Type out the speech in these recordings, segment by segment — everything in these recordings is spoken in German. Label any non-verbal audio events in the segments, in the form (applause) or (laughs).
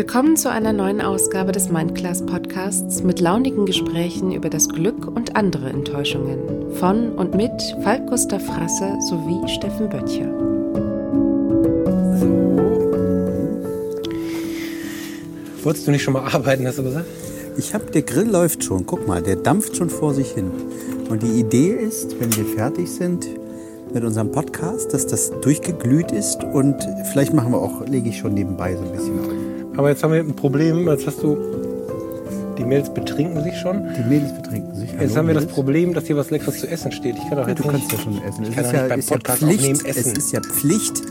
Willkommen zu einer neuen Ausgabe des Mindclass Podcasts mit launigen Gesprächen über das Glück und andere Enttäuschungen. Von und mit Falk Gustav Frasse sowie Steffen Böttcher. Wolltest du nicht schon mal arbeiten, hast du gesagt? Ich habe, der Grill läuft schon. Guck mal, der dampft schon vor sich hin. Und die Idee ist, wenn wir fertig sind mit unserem Podcast, dass das durchgeglüht ist und vielleicht machen wir auch, lege ich schon nebenbei so ein bisschen auf. Aber jetzt haben wir ein Problem. Jetzt hast du. Die Mädels betrinken sich schon. Die Mädels betrinken sich. Jetzt Hallo, haben wir das. Problem, dass hier was Leckeres zu essen steht. Ich kann doch Ja, jetzt du nicht. kannst ja schon essen. Ich Es kann ist ja, beim ist ja Podcast Pflicht, aufnehmen es ist ja Pflicht,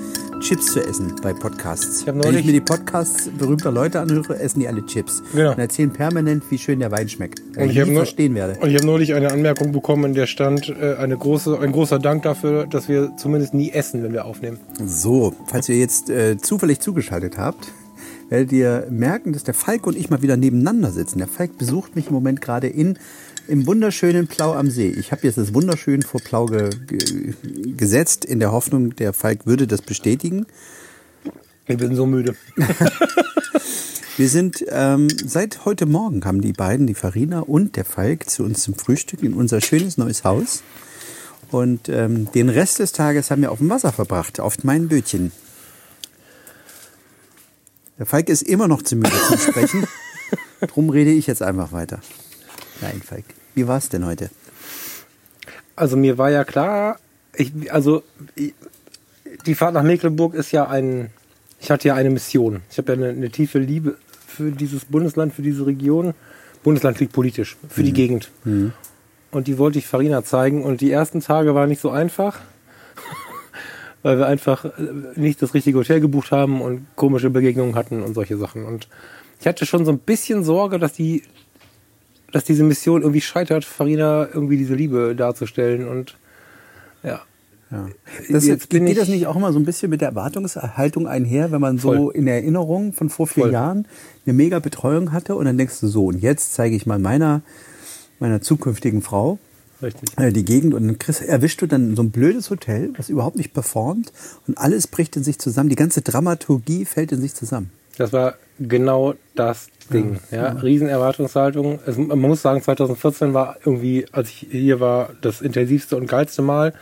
Chips zu essen bei Podcasts. Ich Wenn ich mir die Podcasts berühmter Leute anhöre, essen die alle Chips. Genau. Und erzählen permanent, wie schön der Wein schmeckt. Und ich ich verstehen werde. Und ich habe neulich eine Anmerkung bekommen, in der stand äh, eine große, ein großer Dank dafür, dass wir zumindest nie essen, wenn wir aufnehmen. So, falls ihr jetzt äh, zufällig zugeschaltet habt, werdet ihr merken, dass der Falk und ich mal wieder nebeneinander sitzen. Der Falk besucht mich im Moment gerade in im wunderschönen Plau am See. Ich habe jetzt das wunderschön vor Plau ge, ge, gesetzt, in der Hoffnung, der Falk würde das bestätigen. Ich bin so müde. (laughs) Wir sind ähm, seit heute Morgen kamen die beiden, die Farina und der Falk, zu uns zum Frühstück in unser schönes neues Haus. Und ähm, den Rest des Tages haben wir auf dem Wasser verbracht, auf meinen Bötchen. Der Falk ist immer noch zu müde zum Sprechen. (laughs) Drum rede ich jetzt einfach weiter. Nein, Falk. Wie war es denn heute? Also mir war ja klar, ich, also ich, die Fahrt nach Mecklenburg ist ja ein, ich hatte ja eine Mission. Ich habe ja eine, eine tiefe Liebe für dieses Bundesland, für diese Region. Bundesland liegt politisch, für die Gegend. Und die wollte ich Farina zeigen. Und die ersten Tage waren nicht so einfach, weil wir einfach äh, nicht das richtige Hotel gebucht haben und komische Begegnungen hatten und solche Sachen. Und ich hatte schon so ein bisschen Sorge, dass die dass diese Mission irgendwie scheitert, Farina irgendwie diese Liebe darzustellen und ja. Ja. Das Jetzt geht ich- das nicht auch immer so ein bisschen mit der Erwartungshaltung einher, wenn man so Voll. in Erinnerung von vor vier Voll. Jahren eine mega Betreuung hatte und dann denkst du so, und jetzt zeige ich mal meiner, meiner zukünftigen Frau Richtig. äh, die Gegend und dann kriegst, erwischst du dann so ein blödes Hotel, was überhaupt nicht performt und alles bricht in sich zusammen, die ganze Dramaturgie fällt in sich zusammen. Das war genau das Ding. Ja, Riesenerwartungshaltung. Es, man muss sagen, 2014 war irgendwie, als ich hier war, das intensivste und geilste Mal.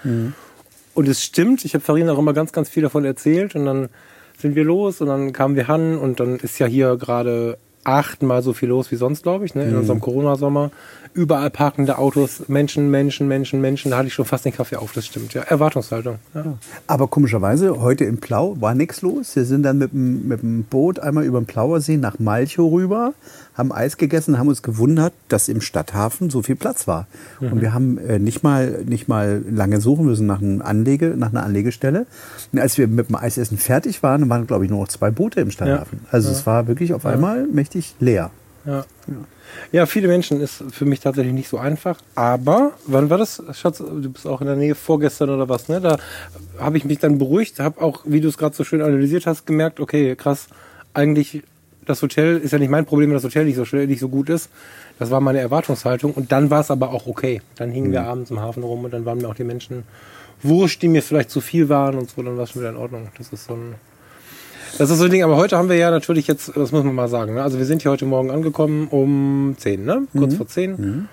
Und es stimmt, ich habe Farina auch immer ganz, ganz viel davon erzählt und dann sind wir los und dann kamen wir an und dann ist ja hier gerade achtmal so viel los wie sonst, glaube ich, ne, in unserem Corona-Sommer. Überall parkende Autos, Menschen, Menschen, Menschen, Menschen. Da hatte ich schon fast den Kaffee auf, das stimmt. Ja, Erwartungshaltung. Ja. Aber komischerweise, heute in Plau war nichts los. Wir sind dann mit dem, mit dem Boot einmal über den Plauer See nach Malchow rüber, haben Eis gegessen, haben uns gewundert, dass im Stadthafen so viel Platz war. Und wir haben äh, nicht, mal, nicht mal lange suchen müssen nach, einem Anlege, nach einer Anlegestelle. Und als wir mit dem Eisessen fertig waren, waren, glaube ich, nur noch zwei Boote im Stadthafen. Also es war wirklich auf einmal mächtig leer. Ja. ja, viele Menschen ist für mich tatsächlich nicht so einfach. Aber, wann war das, Schatz? Du bist auch in der Nähe vorgestern oder was, ne? Da habe ich mich dann beruhigt, habe auch, wie du es gerade so schön analysiert hast, gemerkt, okay, krass, eigentlich das Hotel ist ja nicht mein Problem, wenn das Hotel nicht so schnell, nicht so gut ist. Das war meine Erwartungshaltung. Und dann war es aber auch okay. Dann hingen wir abends im Hafen rum und dann waren mir auch die Menschen wurscht, die mir vielleicht zu viel waren und so, dann war es schon wieder in Ordnung. Das ist so ein, das ist so ein Ding, aber heute haben wir ja natürlich jetzt, das muss man mal sagen, ne? also wir sind hier heute Morgen angekommen um 10, ne? Kurz vor 10.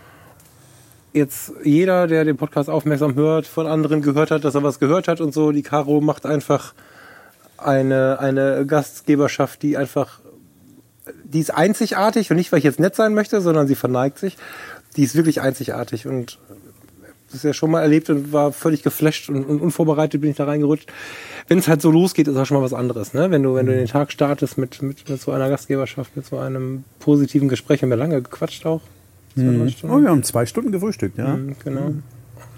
Jetzt jeder, der den Podcast aufmerksam hört, von anderen gehört hat, dass er was gehört hat und so, die Caro macht einfach eine, eine Gastgeberschaft, die einfach, die ist einzigartig und nicht, weil ich jetzt nett sein möchte, sondern sie verneigt sich. Die ist wirklich einzigartig und das ist ja schon mal erlebt und war völlig geflasht und, und unvorbereitet bin ich da reingerutscht. Wenn es halt so losgeht, ist auch schon mal was anderes, ne? Wenn du, wenn du den Tag startest mit, mit, mit so einer Gastgeberschaft, mit so einem positiven Gespräch, haben wir lange gequatscht auch. Zwei, Stunden. Oh, wir haben zwei Stunden gefrühstückt, ja. Mhm, Genau.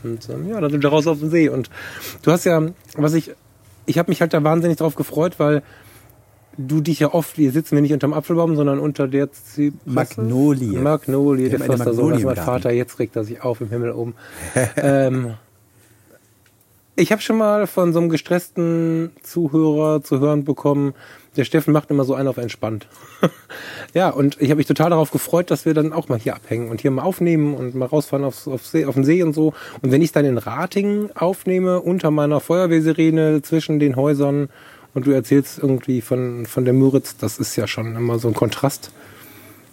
Und ähm, ja, dann sind wir raus auf den See. Und du hast ja, was ich, ich habe mich halt da wahnsinnig drauf gefreut, weil du dich ja oft, hier sitzen wir nicht unterm Apfelbaum, sondern unter der Zypresse. Magnolie. Magnolie, der Förster so, Magnolie das im mein. Vater, jetzt regt er sich auf im Himmel oben. (laughs) ähm, ich habe schon mal von so einem gestressten Zuhörer zu hören bekommen, der Steffen macht immer so einen auf entspannt. (laughs) ja, und ich habe mich total darauf gefreut, dass wir dann auch mal hier abhängen und hier mal aufnehmen und mal rausfahren aufs, aufs See, auf den See und so. Und wenn ich dann in Ratingen aufnehme, unter meiner Feuerwehrsirene zwischen den Häusern und du erzählst irgendwie von, von der Müritz, das ist ja schon immer so ein Kontrast.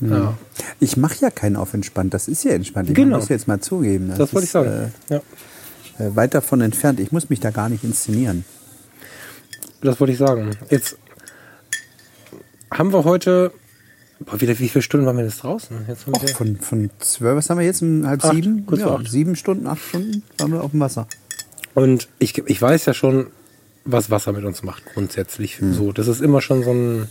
Ja, Ich mache ja keinen auf entspannt. Das ist ja entspannt. Ich Genau. muss jetzt mal zugeben. das, wollte ich sagen. ja. Äh, äh, weit davon entfernt. Ich muss mich da gar nicht inszenieren. Das wollte ich sagen. Jetzt haben wir heute, boah, wieder, wie viele Stunden waren wir jetzt draußen? Jetzt Och, von, von zwölf, was haben wir jetzt? Um halb Acht, sieben? kurz Ja, acht. sieben Stunden, acht Stunden waren wir auf dem Wasser. und ich, ich weiß ja schon, was Wasser mit uns macht, grundsätzlich. So, das ist immer schon so ein,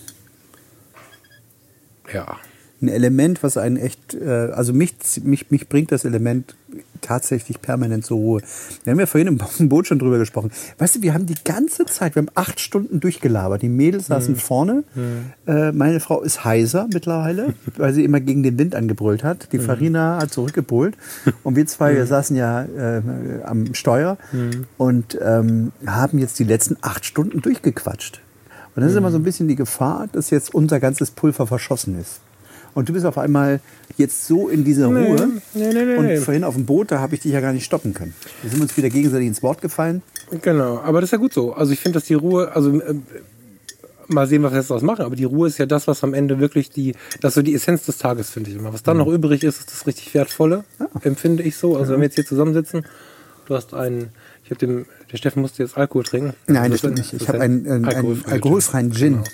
ja, Ein Element, was einen echt, äh, also mich, mich, mich bringt das Element tatsächlich permanent zur Ruhe. Wir haben ja vorhin im Bo- (laughs) im Boot schon drüber gesprochen. Weißt du, wir haben die ganze Zeit, wir haben acht Stunden durchgelabert. Die Mädels saßen vorne. Äh, meine Frau ist heiser mittlerweile, (laughs) weil sie immer gegen den Wind angebrüllt hat. Die Farina hat zurückgebrüllt. Und wir zwei, wir saßen ja äh, am Steuer und ähm, haben jetzt die letzten acht Stunden durchgequatscht. Und das ist immer so ein bisschen die Gefahr, dass jetzt unser ganzes Pulver verschossen ist. Und du bist auf einmal jetzt so in dieser Nee, Ruhe. nee, nee, und vorhin auf dem Boot, da habe ich dich ja gar nicht stoppen können. Wir sind uns wieder gegenseitig ins Wort gefallen. Genau, aber das ist ja gut so. Also ich finde, dass die Ruhe, also äh, mal sehen, was wir jetzt daraus machen, aber die Ruhe ist ja das, was am Ende wirklich die, das so die Essenz des Tages, finde ich immer. Was dann noch übrig ist, ist das richtig Wertvolle, empfinde ich so. Also wenn wir jetzt hier zusammensitzen, du hast einen, ich habe dem, der Steffen musste jetzt Alkohol trinken. Nein, das ist stimmt nicht. Ich habe ein einen, einen, einen alkoholfreien Gin. Genau.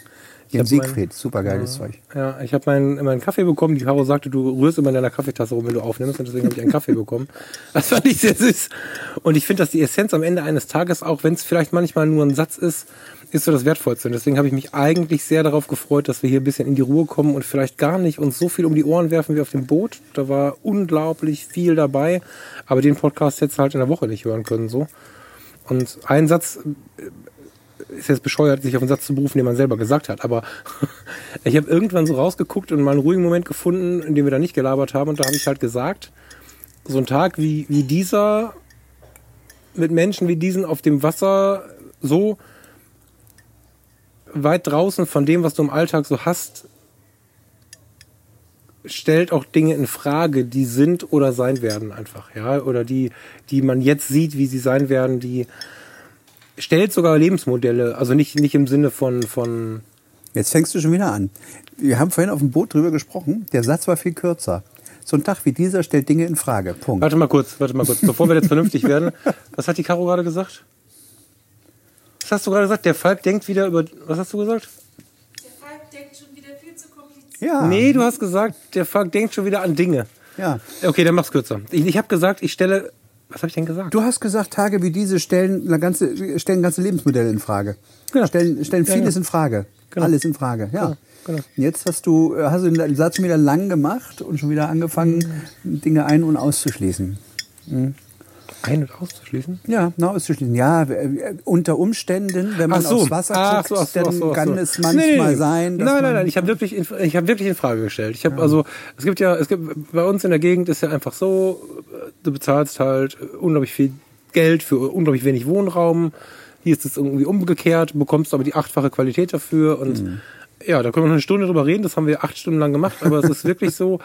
Den Siegfried. Super geiles Zeug. Ja, ich habe meinen meinen Kaffee bekommen. Die Caro sagte, du rührst immer in deiner Kaffeetasse rum, wenn du aufnimmst. Und deswegen habe ich einen Kaffee bekommen. (laughs) Das fand ich sehr süß. Und ich finde, dass die Essenz am Ende eines Tages, auch wenn es vielleicht manchmal nur ein Satz ist, ist so das Wertvollste. Und deswegen habe ich mich eigentlich sehr darauf gefreut, dass wir hier ein bisschen in die Ruhe kommen und vielleicht gar nicht uns so viel um die Ohren werfen wie auf dem Boot. Da war unglaublich viel dabei. Aber den Podcast hättest du halt in der Woche nicht hören können, so. Und ein Satz ist jetzt bescheuert, sich auf einen Satz zu berufen, den man selber gesagt hat. Aber (laughs) ich habe irgendwann so rausgeguckt und mal einen ruhigen Moment gefunden, in dem wir da nicht gelabert haben. Und da habe ich halt gesagt, so ein Tag wie, wie dieser, mit Menschen wie diesen auf dem Wasser, so weit draußen von dem, was du im Alltag so hast, stellt auch Dinge in Frage, die sind oder sein werden einfach, ja, oder die, die man jetzt sieht, wie sie sein werden, die stellt sogar Lebensmodelle, also nicht, nicht im Sinne von, von, Jetzt fängst du schon wieder an. Wir haben vorhin auf dem Boot drüber gesprochen. Der Satz war viel kürzer. So ein Tag wie dieser stellt Dinge in Frage. Punkt. warte mal kurz, warte mal kurz, bevor wir jetzt vernünftig werden, (laughs) was hat die Caro gerade gesagt? Was hast du gerade gesagt? Der Falk denkt wieder über, was hast du gesagt? Der Falk denkt schon wieder viel zu kompliziert. Ja. Nee, du hast gesagt, der Falk denkt schon wieder an Dinge. Ja. Okay, dann mach's kürzer. Ich, ich habe gesagt, ich stelle, was habe ich denn gesagt? Du hast gesagt, Tage wie diese stellen eine ganze, stellen ganze Lebensmodelle in Frage. Genau. Stellen, stellen Ja, vieles ja. in Frage. Genau. Alles in Frage, ja. Genau, genau. Jetzt hast du, hast du den Satz schon wieder lang gemacht und schon wieder angefangen, Dinge ein- und auszuschließen. Ein- und auszuschließen? Ja, na, auszuschließen. Ja, unter Umständen, wenn man Ach so. aufs Wasser guckt, ach so, ach dann so, ach kann es manchmal Nee, sein, dass Nein, nein, nein, ich habe wirklich, in, ich habe wirklich in Frage gestellt. Ich habe also, es gibt ja, es gibt bei uns in der Gegend ist ja einfach so, du bezahlst halt unglaublich viel Geld für unglaublich wenig Wohnraum. Hier ist es irgendwie umgekehrt, bekommst aber die achtfache Qualität dafür und Mhm. ja, da können wir noch eine Stunde drüber reden. Das haben wir acht Stunden lang gemacht, aber es ist wirklich so,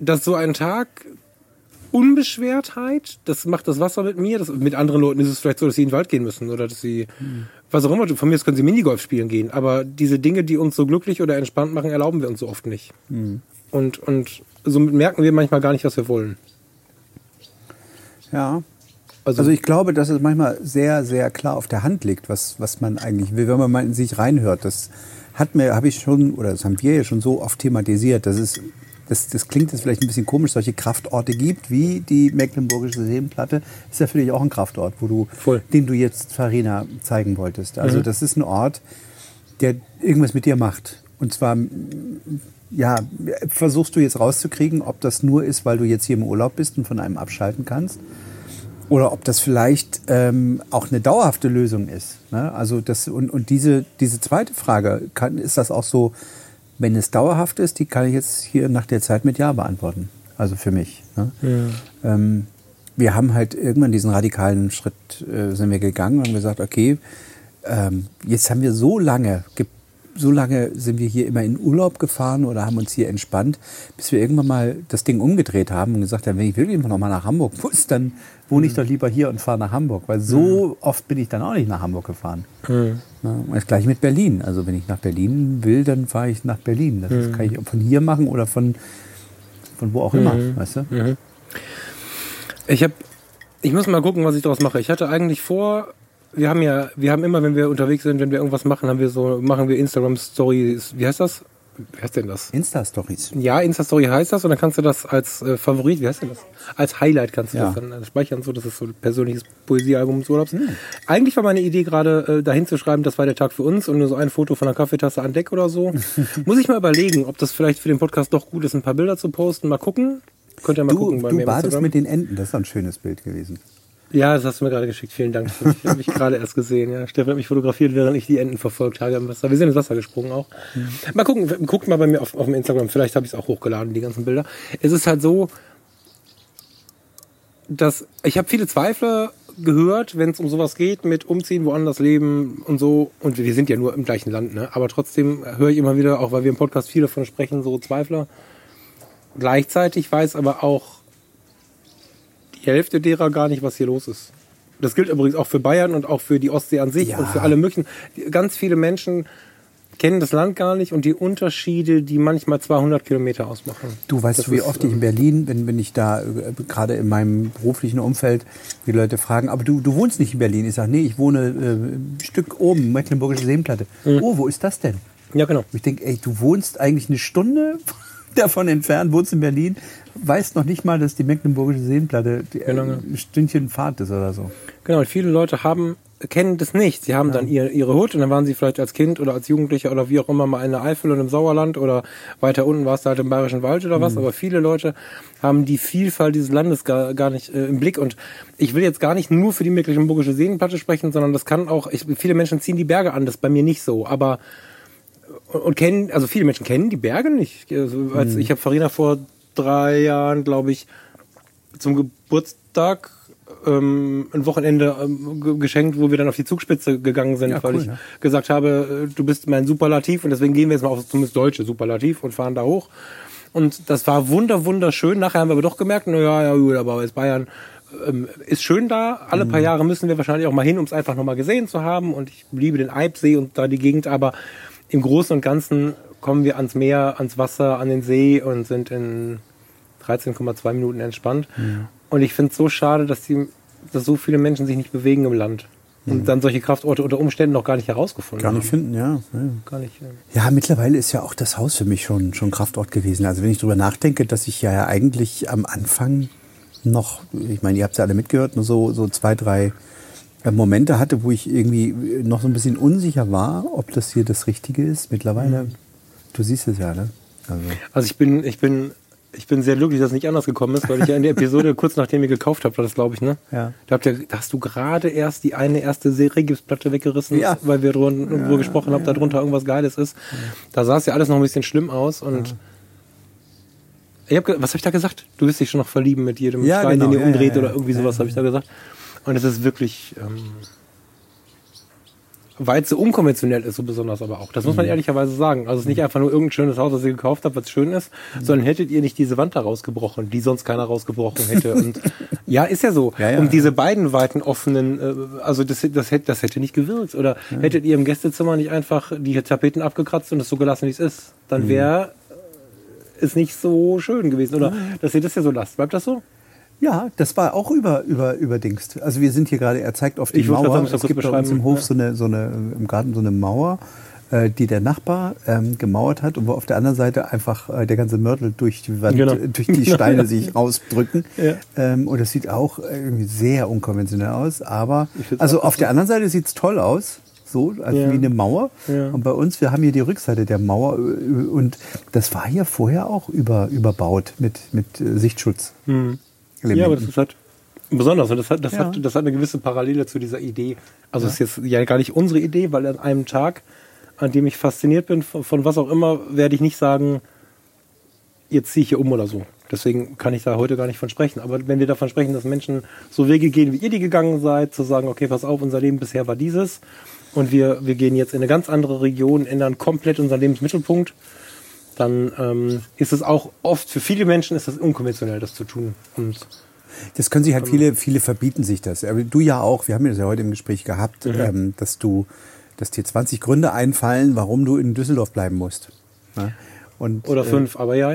dass so ein Tag Unbeschwertheit, das macht das Wasser mit mir. Das, mit anderen Leuten ist es vielleicht so, dass sie in den Wald gehen müssen oder dass sie, was auch immer, von mir aus können sie Minigolf spielen gehen. Aber diese Dinge, die uns so glücklich oder entspannt machen, erlauben wir uns so oft nicht. Und, und somit merken wir manchmal gar nicht, was wir wollen. ja. Also, Also ich glaube, dass es manchmal sehr, sehr klar auf der Hand liegt, was, was man eigentlich will, wenn man mal in sich reinhört. Das hat mir, habe ich schon, oder das haben wir ja schon so oft thematisiert, dass es, das, das klingt jetzt vielleicht ein bisschen komisch, solche Kraftorte gibt, wie die Mecklenburgische Seenplatte, ist ja für dich auch ein Kraftort, wo du, Voll. den du jetzt Farina zeigen wolltest. Also das ist ein Ort, der irgendwas mit dir macht. Und zwar, ja, versuchst du jetzt rauszukriegen, ob das nur ist, weil du jetzt hier im Urlaub bist und von einem abschalten kannst. Oder ob das vielleicht ähm, auch eine dauerhafte Lösung ist. Ne? Also das, und, und diese, diese zweite Frage, kann, ist das auch so, wenn es dauerhaft ist, die kann ich jetzt hier nach der Zeit mit Ja beantworten. Also für mich. Ne? Ähm, wir haben halt irgendwann diesen radikalen Schritt äh, sind wir gegangen und haben gesagt, okay, ähm, jetzt haben wir so lange ge so lange sind wir hier immer in Urlaub gefahren oder haben uns hier entspannt, bis wir irgendwann mal das Ding umgedreht haben und gesagt haben, wenn ich wirklich noch mal nach Hamburg muss, dann wohne ich doch lieber hier und fahre nach Hamburg. Weil so oft bin ich dann auch nicht nach Hamburg gefahren. Ja, und das gleiche mit Berlin. Also wenn ich nach Berlin will, dann fahre ich nach Berlin. Das kann ich von hier machen oder von, von wo auch immer, weißt du? Ich habe, ich muss mal gucken, was ich daraus mache. Ich hatte eigentlich vor, wir haben ja, wir haben immer, wenn wir unterwegs sind, wenn wir irgendwas machen, haben wir so, machen wir Instagram Stories. Wie heißt das? Wie heißt denn das? Insta-Stories. Ja, Insta Story heißt das und dann kannst du das als äh, Favorit, wie heißt denn das? Als Highlight kannst du Ja. das dann äh, speichern, so das ist so ein persönliches Poesiealbum des Urlaubs. Eigentlich war meine Idee gerade äh, dahin zu schreiben, das war der Tag für uns und nur so ein Foto von einer Kaffeetasse an Deck oder so. (laughs) Muss ich mal überlegen, ob das vielleicht für den Podcast doch gut ist, ein paar Bilder zu posten. Mal gucken. Könnt ihr mal Du, gucken bei du mir im badest Instagram. mit den Enten. Das ist ein schönes Bild gewesen. Ja, das hast du mir gerade geschickt. Vielen Dank. Ich habe mich gerade erst gesehen. Ja. Stefan hat mich fotografiert, während ich die Enten verfolgt habe im Wasser. Wir sind ins Wasser gesprungen auch. Mal gucken, guckt mal bei mir auf, auf dem Instagram. Vielleicht habe ich es auch hochgeladen, die ganzen Bilder. Es ist halt so, dass ich habe viele Zweifler gehört, wenn es um sowas geht, mit Umziehen, woanders leben und so. Und wir sind ja nur im gleichen Land, ne? Aber trotzdem höre ich immer wieder, auch weil wir im Podcast viel davon sprechen, so Zweifler. Gleichzeitig weiß aber auch die Hälfte derer gar nicht, was hier los ist. Das gilt übrigens auch für Bayern und auch für die Ostsee an sich Ja. und für alle möglichen. Ganz viele Menschen kennen das Land gar nicht und die Unterschiede, die manchmal 200 Kilometer ausmachen. Du weißt, du, wie ist, oft ich in Berlin, wenn, wenn ich da äh, gerade in meinem beruflichen Umfeld, die Leute fragen, aber du, du wohnst nicht in Berlin. Ich sage, nee, ich wohne äh, ein Stück oben, Mecklenburgische Seenplatte. Oh, wo ist das denn? Ja, genau. Und ich denke, ey, du wohnst eigentlich eine Stunde (laughs) davon entfernt, wohnst in Berlin, weißt noch nicht mal, dass die Mecklenburgische Seenplatte die, äh, Genau, ja. ein Stündchen Fahrt ist oder so. Genau, und viele Leute haben, kennen das nicht. Sie haben dann ihr, ihre Hut und dann waren sie vielleicht als Kind oder als Jugendlicher oder wie auch immer mal in der Eifel und im Sauerland oder weiter unten war es halt im Bayerischen Wald oder was. Aber viele Leute haben die Vielfalt dieses Landes gar, gar nicht äh, im Blick. Und ich will jetzt gar nicht nur für die Mecklenburgische Seenplatte sprechen, sondern das kann auch, ich, viele Menschen ziehen die Berge an, das ist bei mir nicht so. Aber und, und kennen, also viele Menschen kennen die Berge nicht. Also, als, Ich habe Farina vor drei Jahren, glaube ich, zum Geburtstag ähm, ein Wochenende ähm, ge- geschenkt, wo wir dann auf die Zugspitze gegangen sind, Ja, weil cool, ich ja. gesagt habe, äh, du bist mein Superlativ und deswegen gehen wir jetzt mal auf zumindest deutsche Superlativ und fahren da hoch. Und das war wunder, wunderschön. Nachher haben wir aber doch gemerkt, na ja, ja gut, aber jetzt Bayern ähm, ist schön da. Alle Mhm. paar Jahre müssen wir wahrscheinlich auch mal hin, um es einfach nochmal gesehen zu haben. Und ich liebe den Eibsee und da die Gegend, aber im Großen und Ganzen kommen wir ans Meer, ans Wasser, an den See und sind in 13,2 Minuten entspannt. Und ich finde es so schade, dass, die, dass so viele Menschen sich nicht bewegen im Land. Und dann solche Kraftorte unter Umständen noch gar nicht herausgefunden Gar nicht haben. finden, ja. ja. Gar nicht. äh, Ja, mittlerweile ist ja auch das Haus für mich schon, schon Kraftort gewesen. Also wenn ich drüber nachdenke, dass ich ja eigentlich am Anfang noch, ich meine, ihr habt es ja alle mitgehört, nur so, so zwei, drei äh, Momente hatte, wo ich irgendwie noch so ein bisschen unsicher war, ob das hier das Richtige ist. Mittlerweile, du siehst es ja, ne? Also, Also ich bin, ich bin, ich bin sehr glücklich, dass es nicht anders gekommen ist, weil ich ja in der Episode (laughs) kurz nachdem ihr gekauft habt, war das glaube ich, ne? Ja. Da, habt ihr, da hast du gerade erst die eine erste Seriegipsplatte weggerissen, Ja. weil wir drun, irgendwo gesprochen haben, da drunter irgendwas Geiles ist. Da sah es ja alles noch ein bisschen schlimm aus und ich hab, was habe ich da gesagt? Du wirst dich schon noch verlieben mit jedem Ja, Stein, genau. den ihr Ja, umdreht ja, ja. oder irgendwie sowas habe ich da gesagt. Und es ist wirklich, ähm, weil es so unkonventionell ist, so besonders aber auch. Das muss man Mhm. ehrlicherweise sagen. Also es ist nicht einfach nur irgendein schönes Haus, das ihr gekauft habt, was schön ist, Mhm. sondern hättet ihr nicht diese Wand da rausgebrochen, die sonst keiner rausgebrochen hätte. (laughs) Und ja, ist ja so. Ja, ja. um diese beiden weiten offenen, äh, also das, das, hätte, das hätte nicht gewirkt. Oder hättet ihr im Gästezimmer nicht einfach die Tapeten abgekratzt und es so gelassen, wie es ist, dann Mhm. wäre es nicht so schön gewesen. Oder dass ihr das ja so lasst. Bleibt das so? Ja, das war auch über, über, überdingst. Also wir sind hier gerade, er zeigt auf die Ich Mauer. sagen, es gibt bei uns im. Hof so eine, so eine, im Garten so eine Mauer, äh, die der Nachbar ähm, gemauert hat und wo auf der anderen Seite einfach äh, der ganze Mörtel durch die Wand, Genau. äh, durch die Steine (laughs) sich rausdrücken. Ja. Ähm, und das sieht auch irgendwie sehr unkonventionell aus. Aber also auf der anderen Seite sieht's toll aus. So, also Ja. wie eine Mauer. Ja. Und bei uns, wir haben hier die Rückseite der Mauer äh, und das war hier vorher auch über, überbaut mit, mit äh, Sichtschutz. Ja, aber das ist halt besonders. Und das hat, das, Ja. hat, das hat eine gewisse Parallele zu dieser Idee. Also es ist jetzt ja gar nicht unsere Idee, weil an einem Tag, an dem ich fasziniert bin, von, von was auch immer, werde ich nicht sagen, jetzt ziehe ich hier um oder so. Deswegen kann ich da heute gar nicht von sprechen. Aber wenn wir davon sprechen, dass Menschen so Wege gehen, wie ihr die gegangen seid, zu sagen, okay, pass auf, unser Leben bisher war dieses und wir, wir gehen jetzt in eine ganz andere Region, ändern komplett unseren Lebensmittelpunkt, dann ähm, ist es auch oft für viele Menschen ist das unkonventionell, das zu tun. Und Das können sich halt viele, viele verbieten sich das. Aber du ja auch, wir haben das ja heute im Gespräch gehabt, ähm, dass du, dass dir 20 Gründe einfallen, warum du in Düsseldorf bleiben musst. Ja? Und, oder äh, fünf, aber (laughs) ja,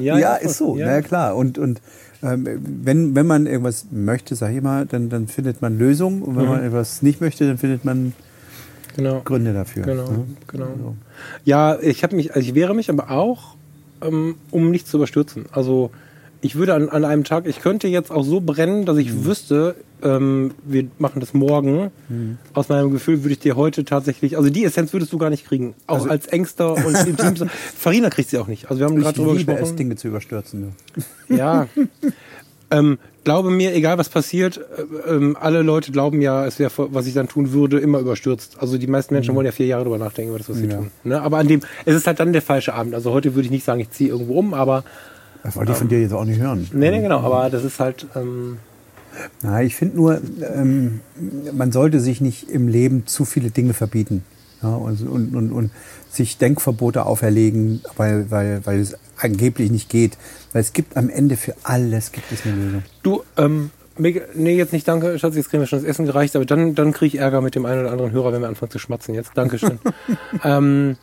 ja. Ja, ist so, Ja. na ja, klar. Und, und ähm, wenn, wenn man irgendwas möchte, sag ich mal, dann, dann findet man Lösungen. Und wenn Mhm. man etwas nicht möchte, dann findet man genau. Gründe dafür. Genau, ne? genau. Ja, ich habe mich, also ich wehre mich aber auch, ähm, um nicht zu überstürzen. Also ich würde an, an einem Tag, ich könnte jetzt auch so brennen, dass ich wüsste, ähm, wir machen das morgen. Aus meinem Gefühl würde ich dir heute tatsächlich, also die Essenz würdest du gar nicht kriegen. Auch Also- als Ängster und im Team. (laughs) Farina kriegt sie auch nicht. Also wir haben Ich gerade drüber liebe es, gesprochen. Dinge zu überstürzen. Ja. (laughs) Ähm, glaube mir, egal was passiert, äh, ähm, alle Leute glauben ja, es wäre, was ich dann tun würde, immer überstürzt. Also die meisten Menschen wollen ja vier Jahre drüber nachdenken über das, was sie Mhm. Ja. tun. Ne? Aber an dem, es ist halt dann der falsche Abend. Also heute würde ich nicht sagen, ich ziehe irgendwo um, aber Das wollte ich von dir jetzt auch nicht hören. nee, nee, genau. Aber das ist halt, ähm, Na, ich finde nur, ähm, man sollte sich nicht im Leben zu viele Dinge verbieten. Ja, und, und, und, und sich Denkverbote auferlegen, weil, weil, weil es angeblich nicht geht. Weil es gibt am Ende für alles gibt es eine Lösung. du, ähm, nee, jetzt nicht, danke, Schatz, jetzt kriegen wir schon das Essen gereicht, aber dann, dann kriege ich Ärger mit dem einen oder anderen Hörer, wenn wir anfangen zu schmatzen jetzt. Dankeschön. (laughs) ähm,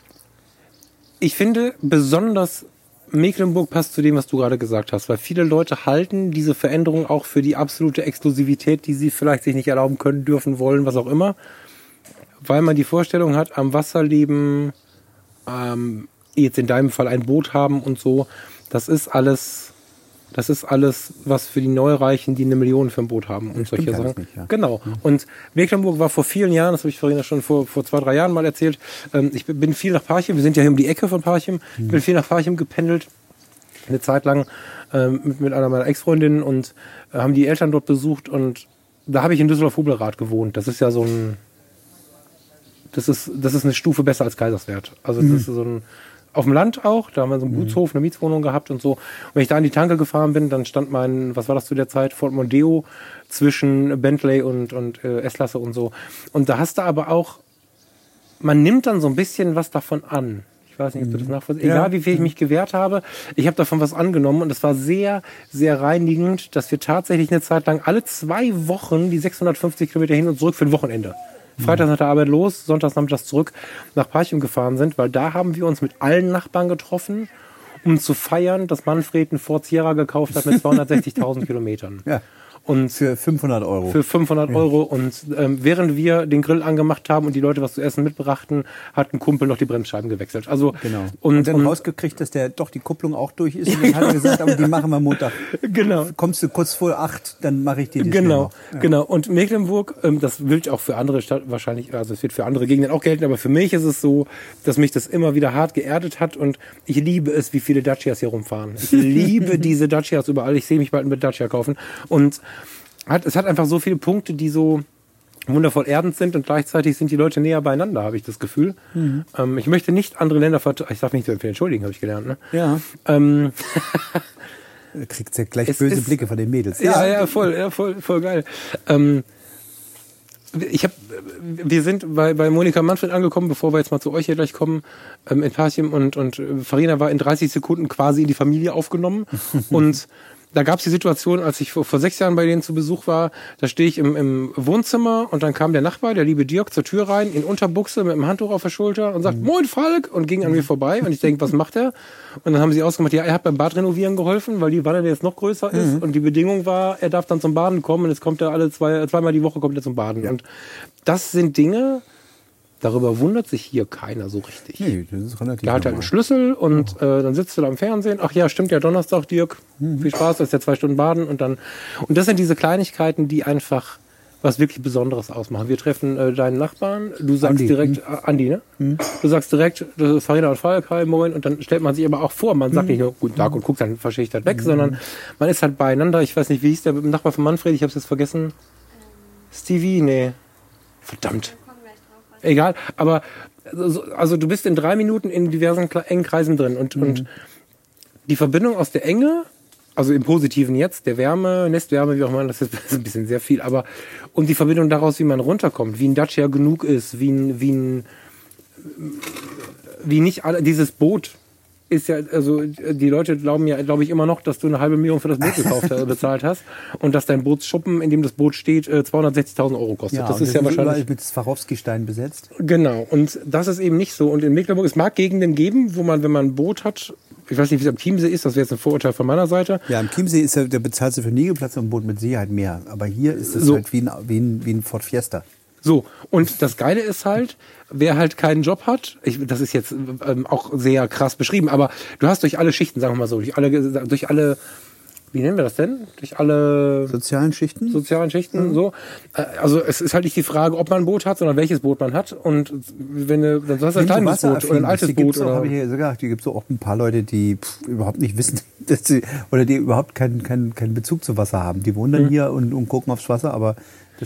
ich finde besonders Mecklenburg passt zu dem, was du gerade gesagt hast, weil viele Leute halten diese Veränderung auch für die absolute Exklusivität, die sie vielleicht sich nicht erlauben können, dürfen, wollen, was auch immer, weil man die Vorstellung hat, am Wasser leben, ähm, jetzt in deinem Fall ein Boot haben und so, das ist alles, das ist alles, was für die Neureichen, die eine Million für ein Boot haben und Das solche Sachen. nicht, ja. Genau. Und Mecklenburg war vor vielen Jahren, das habe ich vorhin schon vor, vor zwei, drei Jahren mal erzählt, ähm, ich bin- viel nach Parchim, wir sind ja hier um die Ecke von Parchim, ich bin viel nach Parchim gependelt, eine Zeit lang ähm, mit, mit einer meiner Ex-Freundinnen und äh, haben die Eltern dort besucht und da habe ich in Düsseldorf-Hobelrath gewohnt. Das ist ja so ein, das ist, das ist eine Stufe besser als Kaiserswerth. Also das ist so ein, auf dem Land auch, da haben wir so einen Gutshof, eine Mietswohnung gehabt und so. Und wenn ich da an die Tanke gefahren bin, dann stand mein, was war das zu der Zeit, Ford Mondeo zwischen Bentley und, und äh, S-Klasse und so. Und da hast du aber auch, man nimmt dann so ein bisschen was davon an. Ich weiß nicht, ob du das nachvollziehst. Ja. Egal, wie viel ich mich gewehrt habe, ich habe davon was angenommen und es war sehr, sehr reinigend, dass wir tatsächlich eine Zeit lang alle zwei Wochen die 650 Kilometer hin und zurück für ein Wochenende. Freitags nach der Arbeit los, sonntags nachmittags zurück nach Parchim gefahren sind, weil da haben wir uns mit allen Nachbarn getroffen, um zu feiern, dass Manfred einen Ford Sierra gekauft hat mit (laughs) 260.000 Kilometern. Ja. Und Für 500 Euro. für 500 Euro. Und ähm, während wir den Grill angemacht haben und die Leute was zu essen mitbrachten, hat ein Kumpel noch die Bremsscheiben gewechselt. Also genau. Und, Und, dann und, rausgekriegt, dass der doch die Kupplung auch durch ist. Und dann hat er gesagt, aber die machen wir Montag. (laughs) genau. Kommst du kurz vor acht, dann mache ich dir die Genau, noch. genau. Und Mecklenburg, ähm, das gilt auch für andere Stadt wahrscheinlich, also es wird für andere Gegenden auch gelten, aber für mich ist es so, dass mich das immer wieder hart geerdet hat und ich liebe es, wie viele Dacias hier rumfahren. Ich (laughs) liebe diese Dacias überall. Ich sehe mich bald mit Dacia kaufen und hat, es hat einfach so viele Punkte, die so wundervoll erdend sind und gleichzeitig sind die Leute näher beieinander, habe ich das Gefühl. Ähm, ich möchte nicht andere Länder vertreten. Ich darf mich nicht entschuldigen, habe ich gelernt. Ne? Ja. Ähm, Du kriegst ja gleich Es böse ist- Blicke von den Mädels. Ja, ja, voll, ja, voll, voll geil. Ähm, ich habe, wir sind bei, bei Monika Manfred angekommen, bevor wir jetzt mal zu euch hier gleich kommen, ähm, in Parchim und, und äh, Farina war in 30 Sekunden quasi in die Familie aufgenommen (laughs) und da gab es die Situation, als ich vor, vor sechs Jahren bei denen zu Besuch war, da stehe ich im, im Wohnzimmer und dann kam der Nachbar, der liebe Dirk, zur Tür rein, in Unterbuchse mit dem Handtuch auf der Schulter und sagt, Moin Falk, und ging an mir vorbei und ich denke, was macht er? Und dann haben sie ausgemacht, ja, er hat beim Bad renovieren geholfen, weil die Wanne jetzt noch größer ist und die Bedingung war, er darf dann zum Baden kommen und jetzt kommt er alle zwei, zweimal die Woche kommt er zum Baden. Und das sind Dinge, darüber wundert sich hier keiner so richtig. Nee, das ist relativ Der hat halt einen. Schlüssel und äh, dann sitzt du da am Fernsehen. Ach ja, stimmt ja, Donnerstag, Dirk. Viel Spaß, das ist ja zwei Stunden Baden und dann. Und das sind diese Kleinigkeiten, die einfach was wirklich Besonderes ausmachen. Wir treffen äh, deinen Nachbarn, du sagst Andi, direkt, äh, Andi, ne? Du sagst direkt, das ist Farina und Falk, hi, moin, und dann stellt man sich aber auch vor, man sagt nicht nur guten Tag und guckt dann verschichtert weg, sondern man ist halt beieinander. Ich weiß nicht, wie hieß der Nachbar von Manfred, ich habe es jetzt vergessen. Stevie, nee. Verdammt. Egal, aber also, also du bist in drei Minuten in diversen engen Kreisen drin und, und die Verbindung aus der Enge Also im Positiven jetzt, der Wärme, Nestwärme, wie auch immer, (laughs) das ist ein bisschen sehr viel, aber und die Verbindung daraus, wie man runterkommt, wie ein Dacia genug ist, wie ein, wie ein, wie nicht alle, dieses Boot ist ja, also die Leute glauben ja, glaube ich, immer noch, dass du eine halbe Million für das Boot gekauft hast, bezahlt hast und dass dein Bootsschuppen, in dem das Boot steht, äh, 260.000 Euro kostet. Ja, das ist ja wahrscheinlich. mit Swarovski-Stein besetzt. Genau, und das ist eben nicht so. Und in Mecklenburg, es mag Gegenden geben, wo man, wenn man ein Boot hat, ich weiß nicht, wie es am Chiemsee ist, das wäre jetzt ein Vorurteil von meiner Seite. Ja, im Chiemsee ist ja, der bezahlst du für Liegeplatz und Boot mit Sicherheit mehr. Aber hier ist es So. halt wie ein, wie, ein, wie ein Ford Fiesta. So, und das Geile ist halt, wer halt keinen Job hat, ich, das ist jetzt ähm, auch sehr krass beschrieben, aber du hast durch alle Schichten, sagen wir mal so, durch alle, durch alle, wie nennen wir das denn? Durch alle Sozialen Schichten? sozialen Schichten, so. Äh, Also es ist halt nicht die Frage, ob man ein Boot hat, sondern welches Boot man hat. Und wenn du, dann hast du ein kleines Boot oder ein altes die Boot auch, oder. habe ich ja gesagt, die gibt es auch ein paar Leute, die pff, überhaupt nicht wissen, (laughs) dass sie, oder die überhaupt keinen keinen keinen Bezug zu Wasser haben. Die wohnen dann hier und, und gucken aufs Wasser, aber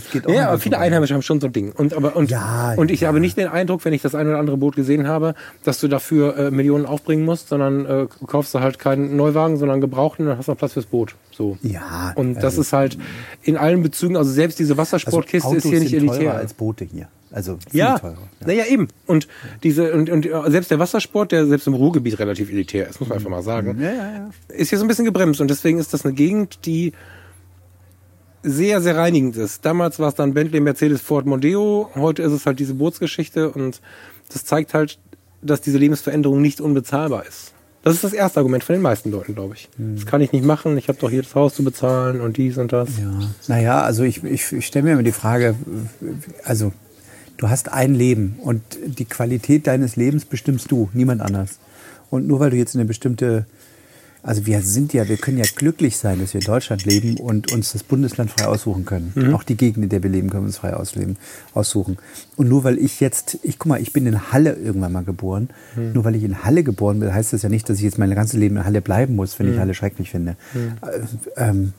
das geht auch Mhm. Ja, aber viele vorbei. Einheimische haben schon so ein Ding. Und, aber, und, Ja, und ich ja. habe nicht den Eindruck, wenn ich das ein oder andere Boot gesehen habe, dass du dafür äh, Millionen aufbringen musst, sondern äh, kaufst du halt keinen Neuwagen, sondern gebrauchten und dann hast du noch Platz fürs Boot. So. Ja. Und das also- ist halt in allen Bezügen, also selbst diese also Wassersportkiste ist Autos hier nicht sind elitär. als Boote hier. Also viel ja, teurer. naja, eben. Und diese, und, und äh, selbst der Wassersport, der selbst im Ruhrgebiet relativ elitär ist, muss man einfach mal sagen, Ja, ja, ja. ist hier so ein bisschen gebremst. Und deswegen ist das eine Gegend, die sehr, sehr reinigend ist. Damals war es dann Bentley, Mercedes, Ford, Mondeo. Heute ist es halt diese Bootsgeschichte und das zeigt halt, dass diese Lebensveränderung nicht unbezahlbar ist. Das ist das erste Argument von den meisten Leuten, glaube ich. Das kann ich nicht machen. Ich habe doch hier das Haus zu bezahlen und dies und das. Ja. Naja, also ich, ich, ich stelle mir immer die Frage, also du hast ein Leben und die Qualität deines Lebens bestimmst du, niemand anders. Und nur weil du jetzt eine bestimmte, also wir sind ja, wir können ja glücklich sein, dass wir in Deutschland leben und uns das Bundesland frei aussuchen können. Auch die Gegend, in der wir leben, können wir uns frei ausleben, aussuchen. Und nur weil ich jetzt, ich guck mal, ich bin in Halle irgendwann mal geboren. Nur weil ich in Halle geboren bin, heißt das ja nicht, dass ich jetzt mein ganzes Leben in Halle bleiben muss, wenn ich Halle schrecklich finde. Äh, ähm,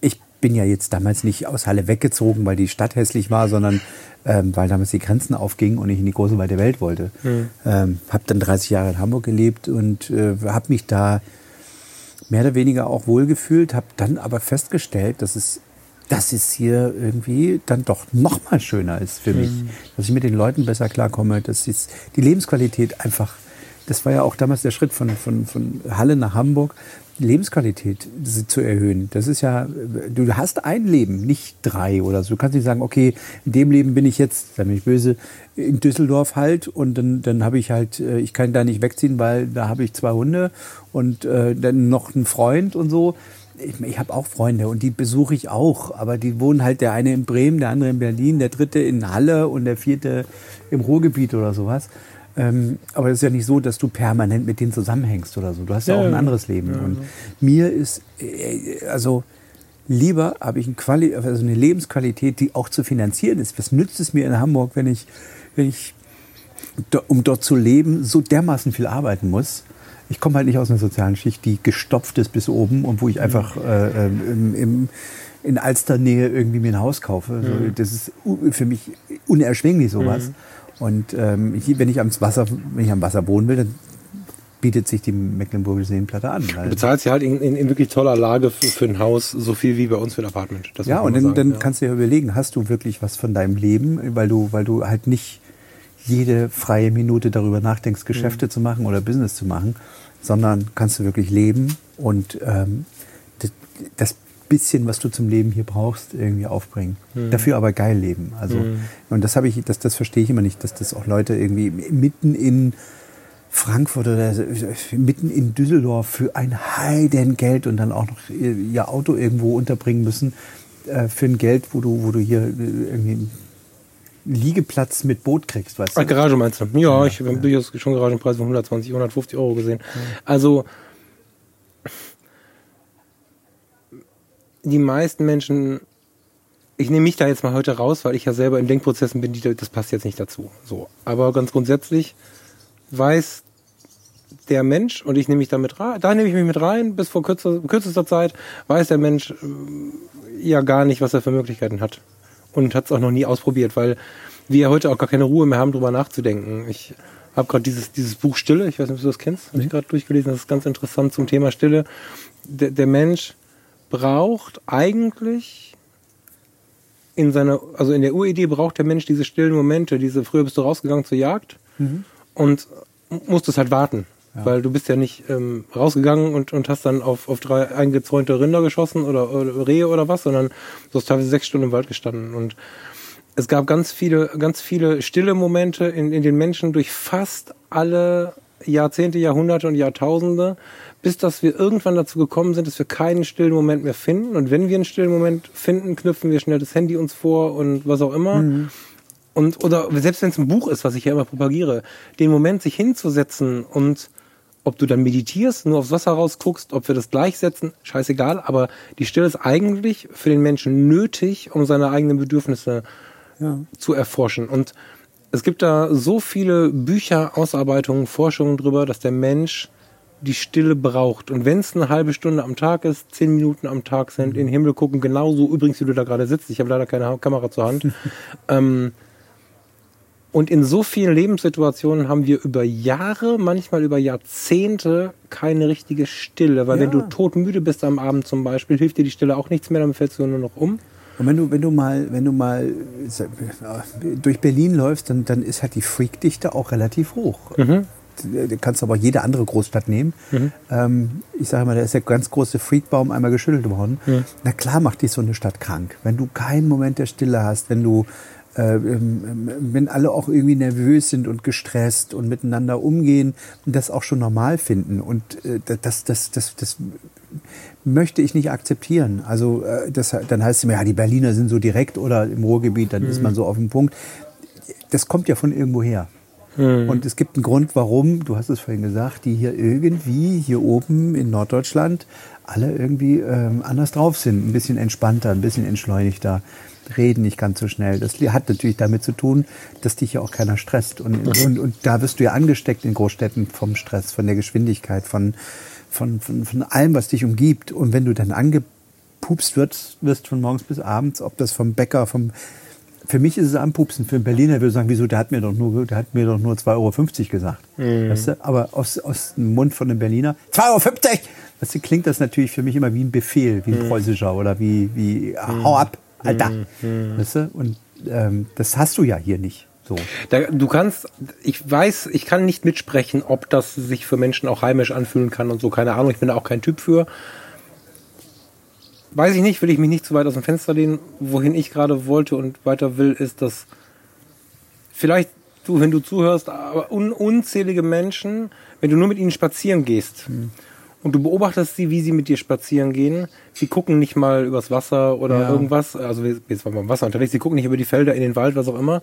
ich bin ja jetzt damals nicht aus Halle weggezogen, weil die Stadt hässlich war, sondern ähm, weil damals die Grenzen aufgingen und ich in die große weite Welt wollte. Ähm, habe dann 30 Jahre in Hamburg gelebt und äh, habe mich da mehr oder weniger auch wohlgefühlt, habe dann aber festgestellt, dass es, dass es hier irgendwie dann doch noch mal schöner ist für mich, dass ich mit den Leuten besser klarkomme, dass es, die Lebensqualität einfach, das war ja auch damals der Schritt von, von, von Halle nach Hamburg, Lebensqualität zu erhöhen. Das ist ja, du hast ein Leben, nicht drei oder so. Du kannst nicht sagen, okay, in dem Leben bin ich jetzt, da bin ich böse, in Düsseldorf halt und dann, dann habe ich halt, äh, ich kann da nicht wegziehen, weil da habe ich zwei Hunde und äh, dann noch einen Freund und so. Ich, ich habe auch Freunde und die besuche ich auch, aber die wohnen halt der eine in Bremen, der andere in Berlin, der dritte in Halle und der vierte im Ruhrgebiet oder sowas. Ähm, aber es ist ja nicht so, dass du permanent mit denen zusammenhängst oder so. Du hast ja, Ja, auch ein ja. anderes Leben. Und mir ist, äh, also lieber habe ich ein Quali also eine Lebensqualität, die auch zu finanzieren ist. Was nützt es mir in Hamburg, wenn ich, wenn ich, um dort zu leben, so dermaßen viel arbeiten muss? Ich komme halt nicht aus einer sozialen Schicht, die gestopft ist bis oben und wo ich einfach äh, ähm, im, im, in Alsternähe irgendwie mir ein Haus kaufe. So, das ist für mich unerschwinglich sowas. Und ähm, hier, wenn ich am Wasser, wenn ich am Wasser wohnen will, dann bietet sich die Mecklenburgische Seenplatte an. Du bezahlst ja halt in, in, in wirklich toller Lage für, für ein Haus so viel wie bei uns für ein Apartment. Das ja, und dann, sagen, dann ja. kannst du ja überlegen, hast du wirklich was von deinem Leben, weil du, weil du halt nicht jede freie Minute darüber nachdenkst, Geschäfte zu machen oder Business zu machen, sondern kannst du wirklich leben und ähm, das, das bisschen, was du zum Leben hier brauchst, irgendwie aufbringen. Dafür aber geil leben. Also und das habe ich, das, das verstehe ich immer nicht, dass das auch Leute irgendwie mitten in Frankfurt oder mitten in Düsseldorf für ein Heidengeld und dann auch noch ihr, Auto irgendwo unterbringen müssen äh, für ein Geld, wo du, wo du hier äh, irgendwie einen Liegeplatz mit Boot kriegst, weißt du? Garage meinst du? Ja, ich habe durchaus schon Garagenpreise von 120, 150 Euro gesehen. Also die meisten Menschen, ich nehme mich da jetzt mal heute raus, weil ich ja selber in Denkprozessen bin, die, das passt jetzt nicht dazu. So, aber ganz grundsätzlich weiß der Mensch und ich nehme mich damit rein, da nehme ich mich mit rein, bis vor kürzer, kürzester Zeit weiß der Mensch äh, ja gar nicht, was er für Möglichkeiten hat und hat es auch noch nie ausprobiert, weil wir heute auch gar keine Ruhe mehr haben, drüber nachzudenken. Ich habe gerade dieses, dieses Buch Stille, ich weiß nicht, ob du das kennst, habe ich gerade durchgelesen, das ist ganz interessant zum Thema Stille. der, der Mensch braucht eigentlich in seiner, also in der Uridee braucht der Mensch diese stillen Momente, diese, früher bist du rausgegangen zur Jagd und musstest halt warten. Weil du bist ja nicht ähm, rausgegangen und, und hast dann auf, auf drei eingezäunte Rinder geschossen oder, oder Rehe oder was, sondern du hast teilweise sechs Stunden im Wald gestanden. Und es gab ganz viele, ganz viele stille Momente in, in den Menschen durch fast alle Jahrzehnte, Jahrhunderte und Jahrtausende, bis dass wir irgendwann dazu gekommen sind, dass wir keinen stillen Moment mehr finden. Und wenn wir einen stillen Moment finden, knüpfen wir schnell das Handy uns vor und was auch immer. Und, oder selbst wenn es ein Buch ist, was ich ja immer propagiere, den Moment sich hinzusetzen und ob du dann meditierst, nur aufs Wasser rausguckst, ob wir das gleichsetzen, scheißegal, aber die Stille ist eigentlich für den Menschen nötig, um seine eigenen Bedürfnisse zu erforschen. Und es gibt da so viele Bücher, Ausarbeitungen, Forschungen drüber, dass der Mensch die Stille braucht. Und wenn es eine halbe Stunde am Tag ist, zehn Minuten am Tag sind, in den Himmel gucken, genauso übrigens, wie du da gerade sitzt, ich habe leider keine Kamera zur Hand, (laughs) ähm, und in so vielen Lebenssituationen haben wir über Jahre, manchmal über Jahrzehnte keine richtige Stille. Weil wenn du todmüde bist am Abend zum Beispiel, hilft dir die Stille auch nichts mehr, dann fällst du nur noch um. Und wenn du, wenn du mal, wenn du mal durch Berlin läufst, dann, dann ist halt die Freakdichte auch relativ hoch. Du kannst aber jede andere Großstadt nehmen. Ähm, ich sage mal, da ist der ganz große Freakbaum einmal geschüttelt worden. Na klar macht dich so eine Stadt krank. Wenn du keinen Moment der Stille hast, wenn du äh, ähm, wenn alle auch irgendwie nervös sind und gestresst und miteinander umgehen und das auch schon normal finden. Und äh, das, das, das, das möchte ich nicht akzeptieren. Also äh, das, dann heißt es immer, ja, die Berliner sind so direkt oder im Ruhrgebiet, dann ist man so auf dem Punkt. Das kommt ja von irgendwo her. Und es gibt einen Grund, warum, du hast es vorhin gesagt, die hier irgendwie hier oben in Norddeutschland alle irgendwie ähm, anders drauf sind. Ein bisschen entspannter, ein bisschen entschleunigter, reden nicht ganz so schnell. Das hat natürlich damit zu tun, dass dich ja auch keiner stresst. Und, und, und da wirst du ja angesteckt in Großstädten vom Stress, von der Geschwindigkeit, von, von, von, von allem, was dich umgibt. Und wenn du dann angepupst wirst, wirst von morgens bis abends, ob das vom Bäcker, vom für mich ist es anpupsen. Für einen Berliner würde ich sagen, wieso, der hat mir doch nur, der hat mir doch nur 2,50 Euro gesagt. Weißt du? Aber aus, aus dem Mund von einem Berliner, 2,50 Euro! Weißt du, klingt das natürlich für mich immer wie ein Befehl, wie ein preußischer oder wie, wie hau ab, Alter. Weißt du? Und ähm, das hast du ja hier nicht. So. Da, du kannst, ich weiß, ich kann nicht mitsprechen, ob das sich für Menschen auch heimisch anfühlen kann und so, keine Ahnung, ich bin da auch kein Typ für. Weiß ich nicht, will ich mich nicht zu weit aus dem Fenster lehnen. Wohin ich gerade wollte und weiter will, ist, dass vielleicht du, wenn du zuhörst, aber un unzählige Menschen, wenn du nur mit ihnen spazieren gehst und du beobachtest sie, wie sie mit dir spazieren gehen, sie gucken nicht mal übers Wasser oder Ja. irgendwas, also jetzt waren wir im Wasser unterwegs, sie gucken nicht über die Felder in den Wald, was auch immer,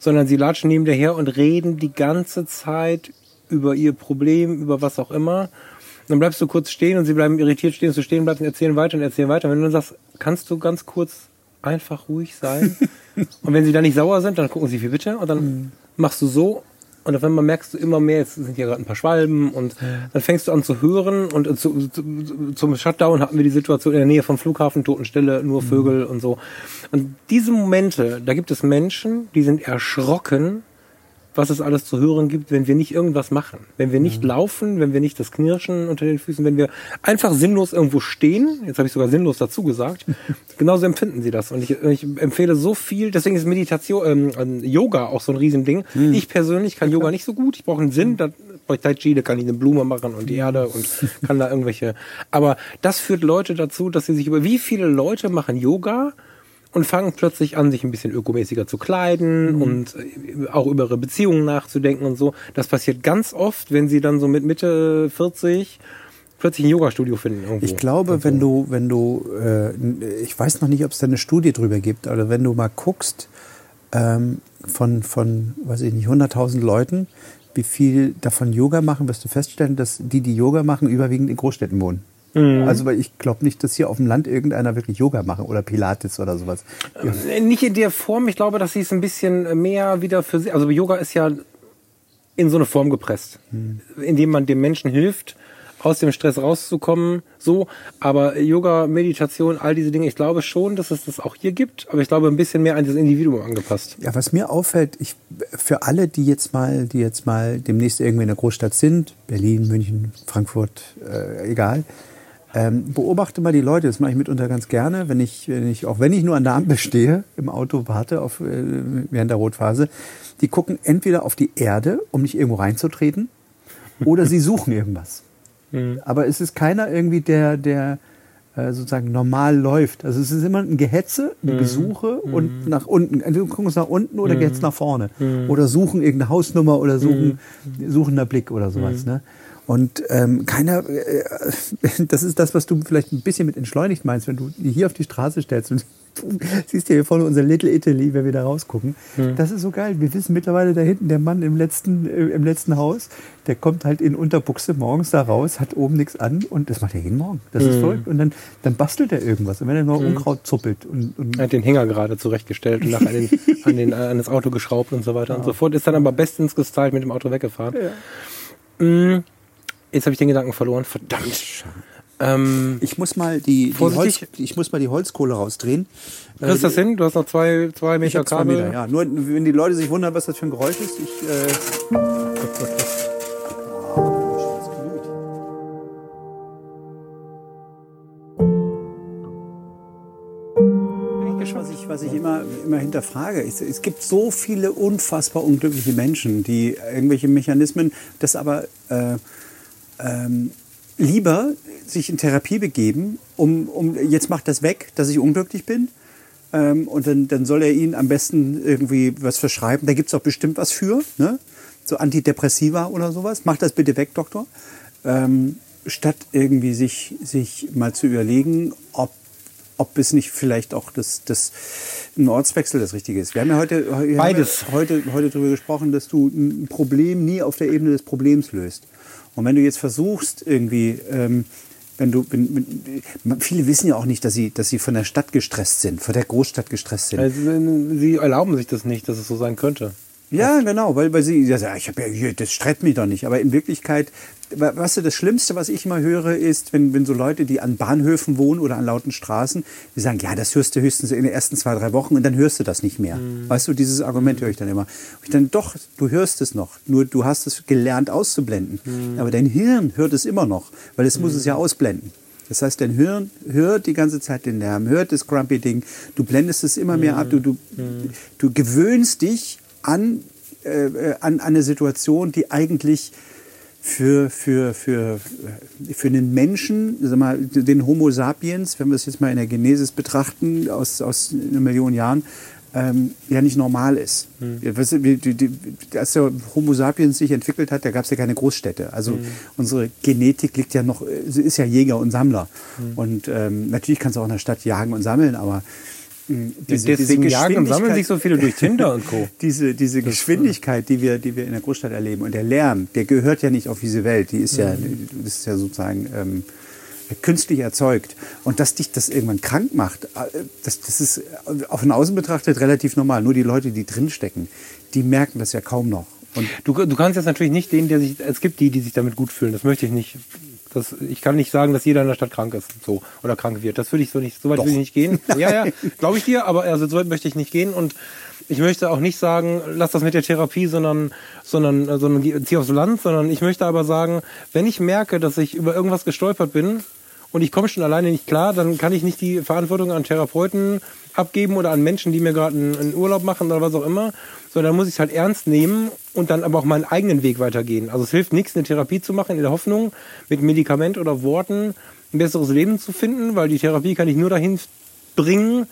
sondern sie latschen neben dir her und reden die ganze Zeit über ihr Problem, über was auch immer. Dann bleibst du kurz stehen und sie bleiben irritiert stehen, dass du stehen bleibst und erzählen weiter und erzählen weiter. Wenn du dann sagst, kannst du ganz kurz einfach ruhig sein? (laughs) und wenn sie dann nicht sauer sind, dann gucken sie, wie bitte? Und dann machst du so und auf einmal merkst du immer mehr, jetzt sind hier gerade ein paar Schwalben und dann fängst du an zu hören und äh, zu, zu, zum Shutdown hatten wir die Situation in der Nähe vom Flughafen, Totenstelle, nur Vögel und so. Und diese Momente, da gibt es Menschen, die sind erschrocken, was es alles zu hören gibt, wenn wir nicht irgendwas machen. Wenn wir nicht laufen, wenn wir nicht das Knirschen unter den Füßen, wenn wir einfach sinnlos irgendwo stehen, jetzt habe ich sogar sinnlos dazu gesagt, (laughs) genauso empfinden sie das. Und ich, ich empfehle so viel, deswegen ist Meditation, ähm, ähm, Yoga auch so ein Riesending. Ich persönlich kann Yoga nicht so gut, ich brauche einen Sinn, da bei Tai Chi, da kann ich eine Blume machen und die Erde und (laughs) kann da irgendwelche. Aber das führt Leute dazu, dass sie sich über wie viele Leute machen Yoga und fangen plötzlich an, sich ein bisschen ökomäßiger zu kleiden und äh, auch über ihre Beziehungen nachzudenken und so. Das passiert ganz oft, wenn sie dann so mit Mitte 40 plötzlich ein Yoga-Studio finden. Irgendwo. Ich glaube, wenn du, wenn du, äh, ich weiß noch nicht, ob es da eine Studie drüber gibt, aber wenn du mal guckst, ähm, von, von, weiß ich nicht, 100.000 Leuten, wie viel davon Yoga machen, wirst du feststellen, dass die, die Yoga machen, überwiegend in Großstädten wohnen. Also, weil ich glaube nicht, dass hier auf dem Land irgendeiner wirklich Yoga machen oder Pilates oder sowas. Äh, Nicht in der Form, ich glaube, dass sie es ein bisschen mehr wieder für sie, also Yoga ist ja in so eine Form gepresst, indem man dem Menschen hilft, aus dem Stress rauszukommen, so, aber Yoga, Meditation, all diese Dinge, ich glaube schon, dass es das auch hier gibt, aber ich glaube ein bisschen mehr an das Individuum angepasst. Ja, was mir auffällt, ich, für alle, die jetzt mal, die jetzt mal demnächst irgendwie in der Großstadt sind, Berlin, München, Frankfurt, äh, egal, Ähm, beobachte mal die Leute, das mache ich mitunter ganz gerne, wenn ich, wenn ich, auch wenn ich nur an der Ampel stehe, im Auto warte auf, äh, während der Rotphase, die gucken entweder auf die Erde, um nicht irgendwo reinzutreten, oder sie suchen irgendwas. (laughs) Aber es ist keiner irgendwie, der, der äh, sozusagen normal läuft. Also es ist immer ein Gehetze, ein Gesuche und nach unten. Entweder gucken uns nach unten oder Gehetze nach vorne. Oder suchen irgendeine Hausnummer oder suchen, suchender Blick oder sowas. Ne? Und ähm, keiner, äh, (laughs) das ist das, was du vielleicht ein bisschen mit entschleunigt meinst, wenn du die hier auf die Straße stellst und (laughs) du siehst ja hier vorne unser Little Italy, wenn wir da rausgucken. Das ist so geil. Wir wissen mittlerweile da hinten, der Mann im letzten, äh, im letzten Haus, der kommt halt in Unterbuchse morgens da raus, hat oben nichts an und das macht er jeden Morgen. Das ist verrückt. Und dann, dann bastelt er irgendwas. Und wenn er noch Unkraut zuppelt und, und Er hat den Hänger gerade zurechtgestellt und nachher an, den, (laughs) an, den, an das Auto geschraubt und so weiter und so fort. Ist dann aber bestens gestylt mit dem Auto weggefahren. Mm, Jetzt habe ich den Gedanken verloren. Verdammt. Ähm, ich muss mal die, die. Holz, ich muss mal die Holzkohle rausdrehen. kriegst du das hin? Du hast noch zwei, zwei Ich Meter zwei Kabel. Meter, ja. Nur wenn die Leute sich wundern, was das für ein Geräusch ist, ich. Äh was ich, was ich immer, immer hinterfrage. Es, es gibt so viele unfassbar unglückliche Menschen, die irgendwelche Mechanismen, das aber äh, ähm, lieber sich in Therapie begeben, um, um jetzt macht das weg, dass ich unglücklich bin. Ähm, und dann, dann soll er ihnen am besten irgendwie was verschreiben. Da gibt es auch bestimmt was für, ne? so Antidepressiva oder sowas. Mach das bitte weg, Doktor. Ähm, statt irgendwie sich, sich mal zu überlegen, ob, ob es nicht vielleicht auch das, das ein Ortswechsel das Richtige ist. Wir haben ja heute, wir haben ja Beides. heute, heute darüber gesprochen, dass du ein Problem nie auf der Ebene des Problems löst. Und wenn du jetzt versuchst, irgendwie, ähm, wenn du, viele wissen ja auch nicht, dass sie, dass sie von der Stadt gestresst sind, von der Großstadt gestresst sind. Also, sie erlauben sich das nicht, dass es so sein könnte. Ja, genau, weil, weil sie, ja, ich habe ja das stresst mich doch nicht. Aber in Wirklichkeit, weißt du, das Schlimmste, was ich immer höre, ist, wenn, wenn so Leute, die an Bahnhöfen wohnen oder an lauten Straßen, die sagen, ja, das hörst du höchstens in den ersten zwei, drei Wochen und dann hörst du das nicht mehr. Weißt du, dieses Argument höre ich dann immer. Und ich dann, doch, du hörst es noch, nur du hast es gelernt auszublenden. Aber dein Hirn hört es immer noch, weil es muss es ja ausblenden. Das heißt, dein Hirn hört die ganze Zeit den Lärm, hört das Grumpy-Ding, du blendest es immer mehr ab, du, du, du gewöhnst dich an, äh, äh, an eine Situation, die eigentlich für, für, für, für einen Menschen, sag mal, den Homo sapiens, wenn wir es jetzt mal in der Genesis betrachten, aus, aus einer Million Jahren, ähm, ja nicht normal ist. Ja, weißt du, die, die, als der Homo sapiens sich entwickelt hat, da gab es ja keine Großstädte. Also unsere Genetik liegt ja noch, sie ist ja Jäger und Sammler. Und ähm, natürlich kannst du auch in der Stadt jagen und sammeln, aber mh, Deswegen jagen und sammeln sich so viele durch Tinder und Co. (laughs) diese, diese Geschwindigkeit, die wir, die wir in der Großstadt erleben und der Lärm, der gehört ja nicht auf diese Welt. Die ist ja, das ist ja sozusagen ähm, künstlich erzeugt. Und dass dich das irgendwann krank macht, äh, das, das ist äh, von außen betrachtet relativ normal. Nur die Leute, die drinstecken, die merken das ja kaum noch. Und Du, du kannst jetzt natürlich nicht den, der sich, es gibt die, die sich damit gut fühlen. Das möchte ich nicht. Das, ich kann nicht sagen, dass jeder in der Stadt krank ist, so oder krank wird. Das würde ich so nicht, so weit Doch. will ich nicht gehen. (laughs) Ja, ja, glaube ich dir, aber also so weit möchte ich nicht gehen und ich möchte auch nicht sagen, lass das mit der Therapie, sondern, sondern, äh, sondern zieh aufs Land, sondern ich möchte aber sagen, wenn ich merke, dass ich über irgendwas gestolpert bin und ich komme schon alleine nicht klar, dann kann ich nicht die Verantwortung an Therapeuten abgeben oder an Menschen, die mir gerade einen, einen Urlaub machen oder was auch immer, sondern muss ich es halt ernst nehmen und dann aber auch meinen eigenen Weg weitergehen. Also es hilft nichts, eine Therapie zu machen in der Hoffnung, mit Medikament oder Worten ein besseres Leben zu finden, weil die Therapie kann ich nur dahin bringen,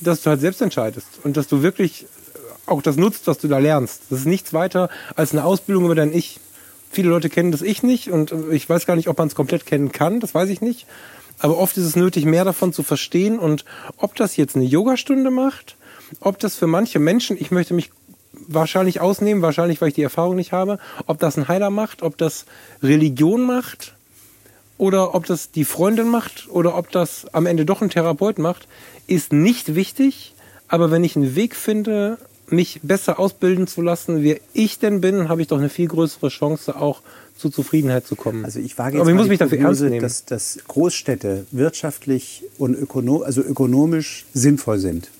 dass du halt selbst entscheidest und dass du wirklich auch das nutzt, was du da lernst. Das ist nichts weiter als eine Ausbildung über dein Ich. Viele Leute kennen das Ich nicht und ich weiß gar nicht, ob man es komplett kennen kann, das weiß ich nicht. Aber oft ist es nötig, mehr davon zu verstehen und ob das jetzt eine Yogastunde macht, ob das für manche Menschen, ich möchte mich wahrscheinlich ausnehmen, wahrscheinlich, weil ich die Erfahrung nicht habe, ob das ein Heiler macht, ob das Religion macht, oder ob das die Freundin macht oder ob das am Ende doch ein Therapeut macht, ist nicht wichtig. Aber wenn ich einen Weg finde, mich besser ausbilden zu lassen, wer ich denn bin, habe ich doch eine viel größere Chance, auch zu Zufriedenheit zu kommen. Also ich wage jetzt Aber ich muss mich dafür ernst nehmen. dass, dass Großstädte wirtschaftlich und ökono also ökonomisch sinnvoll sind.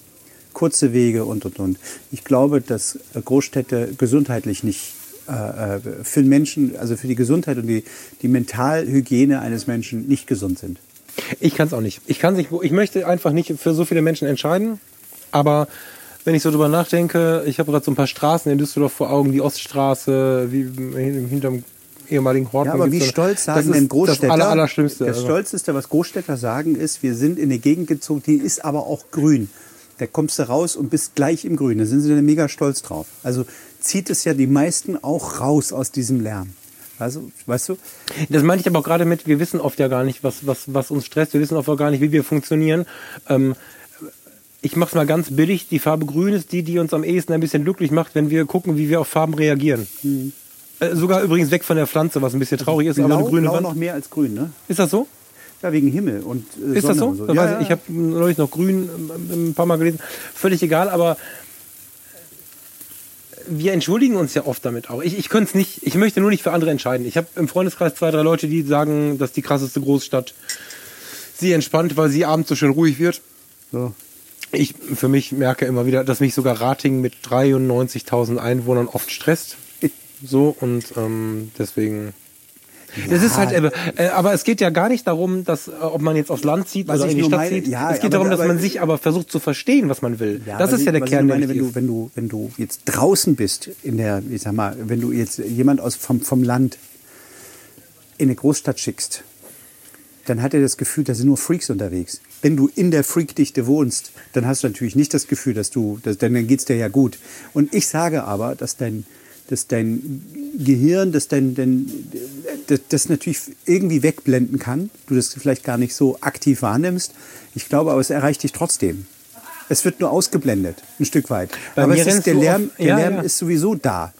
Kurze Wege und und und. Ich glaube, dass Großstädte gesundheitlich nicht äh, äh, für den Menschen, also für die Gesundheit und die, die Mentalhygiene eines Menschen nicht gesund sind. Ich kann es auch nicht. Ich kann nicht. Ich möchte einfach nicht für so viele Menschen entscheiden. Aber wenn ich so drüber nachdenke, ich habe gerade so ein paar Straßen in Düsseldorf vor Augen, die Oststraße, wie hinterm ehemaligen Horten. Ja, aber wie stolz sagen denn Großstädter? Das Aller, Allerschlimmste. Das Also, Stolzeste, was Großstädter sagen, ist, wir sind in eine Gegend gezogen, die ist aber auch grün. Da kommst du raus und bist gleich im Grün. Da sind sie dann mega stolz drauf. Also zieht es ja die meisten auch raus aus diesem Lärm. Also, weißt du? Das meine ich aber auch gerade mit, wir wissen oft ja gar nicht, was, was, was uns stresst. Wir wissen oft auch gar nicht, wie wir funktionieren. Ähm, ich mache es mal ganz billig. Die Farbe Grün ist die, die uns am ehesten ein bisschen glücklich macht, wenn wir gucken, wie wir auf Farben reagieren. Äh, sogar übrigens weg von der Pflanze, was ein bisschen traurig ist, aber Blau, eine grüne Blau Wand. noch mehr als grün, ne? Ist das so? Ja, wegen Himmel und äh, Ist das Sonne so? und Da Ja, ja, ich habe neulich noch grün ähm, ein paar Mal gelesen. Völlig egal, aber wir entschuldigen uns ja oft damit auch. Ich, ich könnte es nicht, ich möchte nur nicht für andere entscheiden. Ich habe im Freundeskreis zwei, drei Leute, die sagen, dass die krasseste Großstadt sie entspannt, weil sie abends so schön ruhig wird. so. Ich für mich merke immer wieder, dass mich sogar Rating mit 93.000 Einwohnern oft stresst. So und ähm, deswegen. Das ist halt, äh, aber es geht ja gar nicht darum, dass äh, ob man jetzt aufs Land zieht Was oder in die Stadt meine- zieht. ja, es geht aber- darum, dass aber- man sich aber versucht zu verstehen, was man will. Ja, das ist ja der Kern, Ich meine, der wenn du, wenn du, wenn du jetzt draußen bist in der, ich sag mal, wenn du jetzt jemand aus vom, vom Land in eine Großstadt schickst, dann hat er das Gefühl, da sind nur Freaks unterwegs. Wenn du in der Freakdichte wohnst, dann hast du natürlich nicht das Gefühl, dass du, dass, denn dann geht's dir ja gut. Und ich sage aber, dass dein, dass dein Gehirn, dass dein, dein das, das natürlich irgendwie wegblenden kann, du das vielleicht gar nicht so aktiv wahrnimmst. Ich glaube aber, es erreicht dich trotzdem. Es wird nur ausgeblendet, ein Stück weit. Bei aber ist, der Lärm, der ja, Lärm ja. ist sowieso da.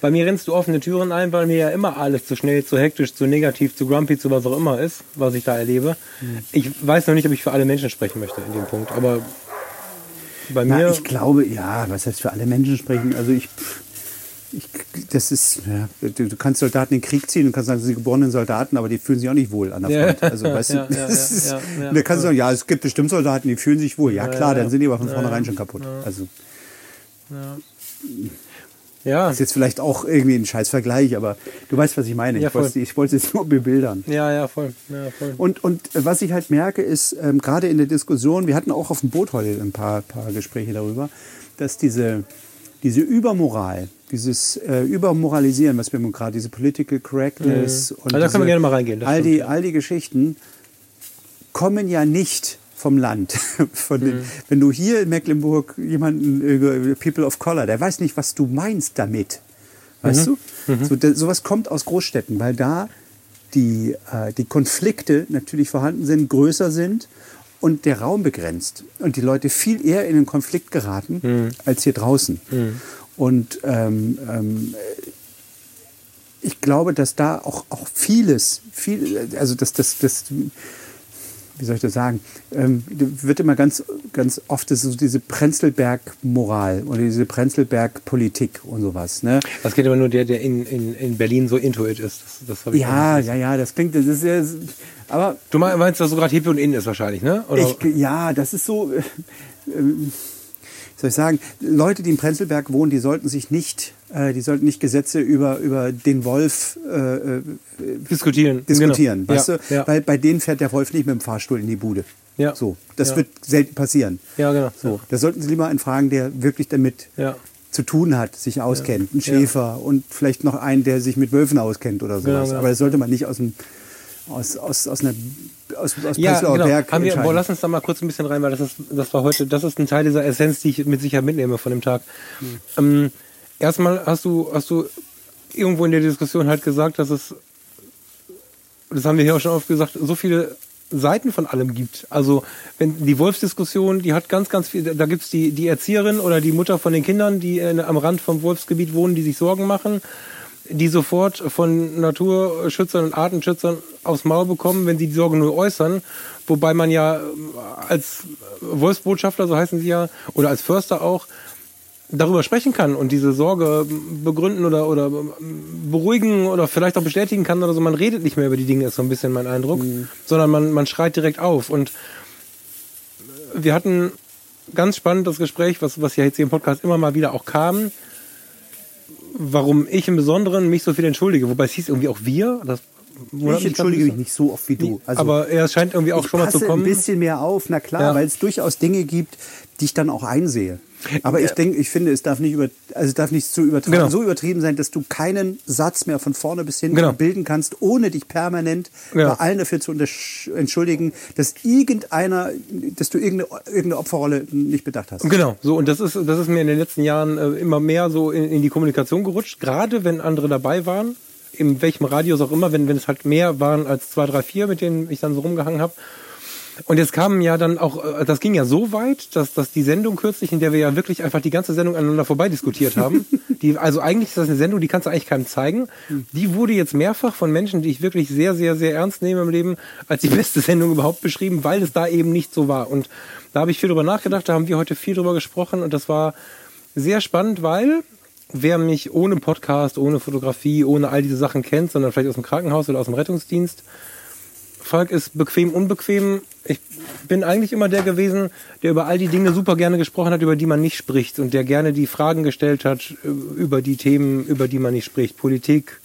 Bei mir rennst du offene Türen ein, weil mir ja immer alles zu schnell, zu hektisch, zu negativ, zu grumpy, zu was auch immer ist, was ich da erlebe. Hm. Ich weiß noch nicht, ob ich für alle Menschen sprechen möchte in dem Punkt, aber bei Na, mir. ich glaube, ja, was heißt für alle Menschen sprechen? Also ich, pff, ich das ist, ja, du, du kannst Soldaten in den Krieg ziehen und kannst sagen, das sind geborenen Soldaten, aber die fühlen sich auch nicht wohl an der Ja. Front. Also, (laughs) weißt Ja, du, ja, ja, ist, ja, ja. da kannst du sagen, ja, es gibt bestimmt Soldaten, die fühlen sich wohl. Ja, klar, dann sind die aber von vornherein schon kaputt. Also, ja, ist jetzt vielleicht auch irgendwie ein scheiß Vergleich, aber du weißt, was ich meine. Ja, ich wollte ich wollte es jetzt nur bebildern. ja, ja, voll. Ja, voll. Und, und was ich halt merke, ist ähm, gerade in der Diskussion, wir hatten auch auf dem Boot heute ein paar, paar Gespräche darüber, dass diese, diese Übermoral, dieses äh, Übermoralisieren, was wir gerade, diese Political Correctness und Also da können wir gerne mal reingehen, all, die, all die Geschichten kommen ja nicht vom Land. (laughs) Von Mhm. den, Wenn du hier in Mecklenburg jemanden, äh, People of Color, der weiß nicht, was du meinst damit. Weißt Mhm. du? So, da, sowas kommt aus Großstädten, weil da die, äh, die Konflikte natürlich vorhanden sind, größer sind und der Raum begrenzt. Und die Leute viel eher in einen Konflikt geraten Mhm. als hier draußen. Und ähm, ähm, ich glaube, dass da auch, auch vieles, viel, also dass das, das, wie soll ich das sagen, ähm, wird immer ganz, ganz oft so diese Prenzlberg-Moral oder diese Prenzlberg-Politik und sowas. Ne? Das geht aber nur der, der in, in, in Berlin so intuit ist. Das, das Ja, ja, ja, das klingt, das ist ja, aber Du mein- meinst, dass so gerade Hippie und In ist wahrscheinlich, ne? Ich, ja, das ist so, äh, ähm, soll ich sagen, Leute, die in Prenzlberg wohnen, die sollten sich nicht, äh, die sollten nicht Gesetze über, über den Wolf äh, äh, diskutieren. diskutieren, Genau. weißt ja, du? Ja. Weil bei denen fährt der Wolf nicht mit dem Fahrstuhl in die Bude. Ja. So, das Ja. wird selten passieren. ja, genau. So, da sollten Sie lieber einen fragen, der wirklich damit zu tun hat, sich auskennt. Ein Schäfer und vielleicht noch einen, der sich mit Wölfen auskennt oder sowas. Genau, genau. Aber das sollte man nicht aus dem aus, aus, aus einer aus, aus Ja, Prenzlauer genau. Berg Haben wir, boah, lass uns da mal kurz ein bisschen rein, weil das ist, das war heute, das ist ein Teil dieser Essenz, die ich mit Sicherheit mitnehme von dem Tag. Ähm, erstmal hast du, hast du irgendwo in der Diskussion halt gesagt, dass es, das haben wir hier auch schon oft gesagt, so viele Seiten von allem gibt. Also wenn die Wolfsdiskussion, die hat ganz, ganz viel, da gibt's die, die Erzieherin oder die Mutter von den Kindern, die äh, am Rand vom Wolfsgebiet wohnen, die sich Sorgen machen, die sofort von Naturschützern und Artenschützern aufs Maul bekommen, wenn sie die Sorge nur äußern. Wobei man ja ähm, als Wolfsbotschafter, so heißen sie ja, oder als Förster auch, darüber sprechen kann und diese Sorge begründen oder, oder beruhigen oder vielleicht auch bestätigen kann oder so. Man redet nicht mehr über die Dinge, ist so ein bisschen mein Eindruck, sondern man, man schreit direkt auf. Und wir hatten ganz spannend das Gespräch, was, was ja jetzt hier im Podcast immer mal wieder auch kam, warum ich im Besonderen mich so viel entschuldige. Wobei es hieß irgendwie auch wir. Das wundert Ich entschuldige mich nicht so oft wie du. Also, aber er scheint irgendwie auch schon mal zu kommen. ein bisschen mehr auf, na klar, Ja. weil es durchaus Dinge gibt, die ich dann auch einsehe. Aber ich denke, ich finde, es darf nicht über, also es darf nicht so übertrieben, Genau. so übertrieben sein, dass du keinen Satz mehr von vorne bis hinten Genau. bilden kannst, ohne dich permanent Ja. bei allen dafür zu entschuldigen, dass irgendeiner, dass du irgendeine, irgendeine Opferrolle nicht bedacht hast. Genau, so und das ist das ist mir in den letzten Jahren äh, immer mehr so in, in die Kommunikation gerutscht, gerade wenn andere dabei waren, in welchem Radius auch immer, wenn wenn es halt mehr waren als zwei, drei, vier, mit denen ich dann so rumgehangen habe. Und jetzt kamen ja dann auch, äh, das ging ja so weit, dass, dass die Sendung kürzlich, in der wir ja wirklich einfach die ganze Sendung aneinander vorbei diskutiert haben, (laughs) die, also eigentlich ist das eine Sendung, die kannst du eigentlich keinem zeigen, die wurde jetzt mehrfach von Menschen, die ich wirklich sehr, sehr, sehr ernst nehme im Leben, als die beste Sendung überhaupt beschrieben, weil es da eben nicht so war. Und da habe ich viel drüber nachgedacht, da haben wir heute viel drüber gesprochen und das war sehr spannend, weil wer mich ohne Podcast, ohne Fotografie, ohne all diese Sachen kennt, sondern vielleicht aus dem Krankenhaus oder aus dem Rettungsdienst, Falk ist bequem, unbequem. Ich bin eigentlich immer der gewesen, der über all die Dinge super gerne gesprochen hat, über die man nicht spricht und der gerne die Fragen gestellt hat äh, über die Themen, über die man nicht spricht. Politik,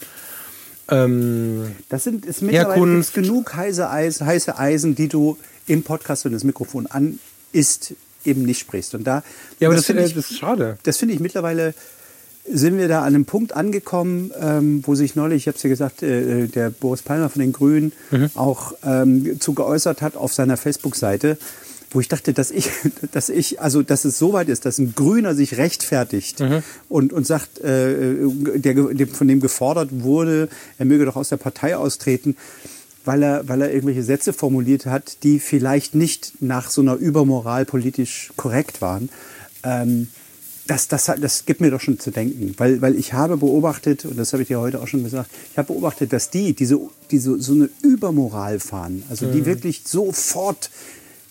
ähm, Das sind ist mittlerweile genug heiße, Eis, heiße Eisen, die du im Podcast, wenn das Mikrofon an ist, eben nicht sprichst. Und da, ja, aber das, finde äh, ich, das ist schade. das finde ich mittlerweile sind wir da an einem Punkt angekommen, ähm, wo sich neulich, ich habe es ja gesagt, äh, der Boris Palmer von den Grünen Mhm. auch ähm, zu geäußert hat auf seiner Facebook-Seite, wo ich dachte, dass ich, (laughs) dass ich, also dass es so weit ist, dass ein Grüner sich rechtfertigt Mhm. und, und sagt, äh, der, der, von dem gefordert wurde, er möge doch aus der Partei austreten, weil er, weil er irgendwelche Sätze formuliert hat, die vielleicht nicht nach so einer Übermoral politisch korrekt waren. Ähm, das, das, das gibt mir doch schon zu denken, weil, weil ich habe beobachtet, und das habe ich dir heute auch schon gesagt, ich habe beobachtet, dass die, diese, diese so eine Übermoral fahren, also die wirklich sofort,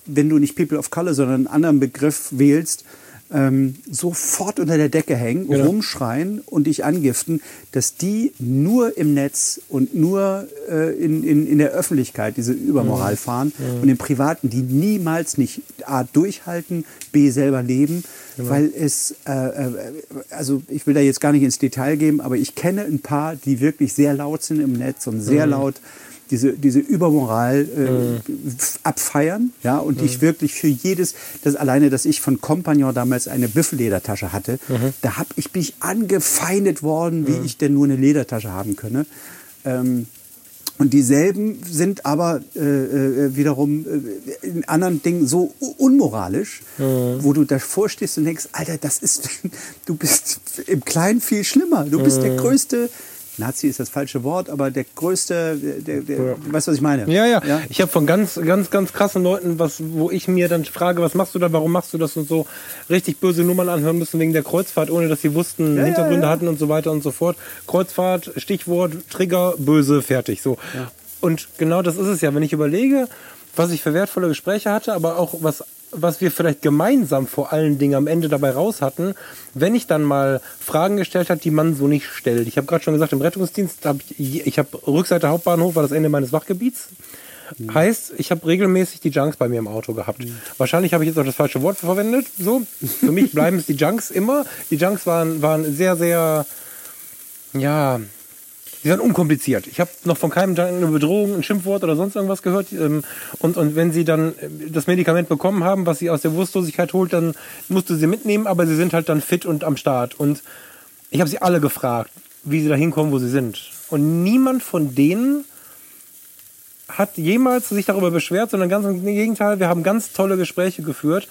wenn du nicht People of Color, sondern einen anderen Begriff wählst, ähm, sofort unter der Decke hängen, Genau. rumschreien und dich angiften, dass die nur im Netz und nur äh, in, in, in der Öffentlichkeit diese Übermoral fahren und im Privaten die niemals nicht A durchhalten, B selber leben, weil es, äh, äh, also ich will da jetzt gar nicht ins Detail gehen, aber ich kenne ein paar, die wirklich sehr laut sind im Netz und sehr laut diese, diese Übermoral äh, f- abfeiern, ja, und ich wirklich für jedes, das alleine, dass ich von Compagnon damals eine Büffelledertasche hatte, da hab ich mich angefeindet worden, wie ich denn nur eine Ledertasche haben könne. Ähm, und dieselben sind aber äh, äh, wiederum äh, in anderen Dingen so unmoralisch, wo du davor stehst und denkst, Alter, das ist, (laughs) du bist im Kleinen viel schlimmer. Du bist der größte, Nazi ist das falsche Wort, aber der größte, der, der, du weißt, was ich meine? Ja, ja. Ich habe von ganz, ganz, ganz krassen Leuten, was, wo ich mir dann frage, was machst du da, warum machst du das und so, richtig böse Nummern anhören müssen wegen der Kreuzfahrt, ohne dass sie wussten, Ja, ja, Hintergründe ja. hatten und so weiter und so fort. Kreuzfahrt, Stichwort, Trigger, böse, fertig. So. Und genau das ist es ja, wenn ich überlege, was ich für wertvolle Gespräche hatte, aber auch was was wir vielleicht gemeinsam vor allen Dingen am Ende dabei raus hatten, wenn ich dann mal Fragen gestellt habe, die man so nicht stellt. Ich habe gerade schon gesagt, im Rettungsdienst habe ich, ich habe Rückseite Hauptbahnhof war das Ende meines Wachgebiets. Heißt, ich habe regelmäßig die Junks bei mir im Auto gehabt. Wahrscheinlich habe ich jetzt auch das falsche Wort verwendet. So, (laughs) für mich bleiben es die Junks immer. Die Junks waren waren sehr sehr ja die sind unkompliziert. Ich habe noch von keinem Junk eine Bedrohung, ein Schimpfwort oder sonst irgendwas gehört. Ähm, Und, und wenn sie dann äh, das Medikament bekommen haben, was sie aus der Wurstlosigkeit holt, dann musst du sie mitnehmen, aber sie sind halt dann fit und am Start. Und ich habe sie alle gefragt, wie sie da hinkommen, wo sie sind. Und niemand von denen hat jemals sich darüber beschwert, sondern ganz im Gegenteil, wir haben ganz tolle Gespräche geführt.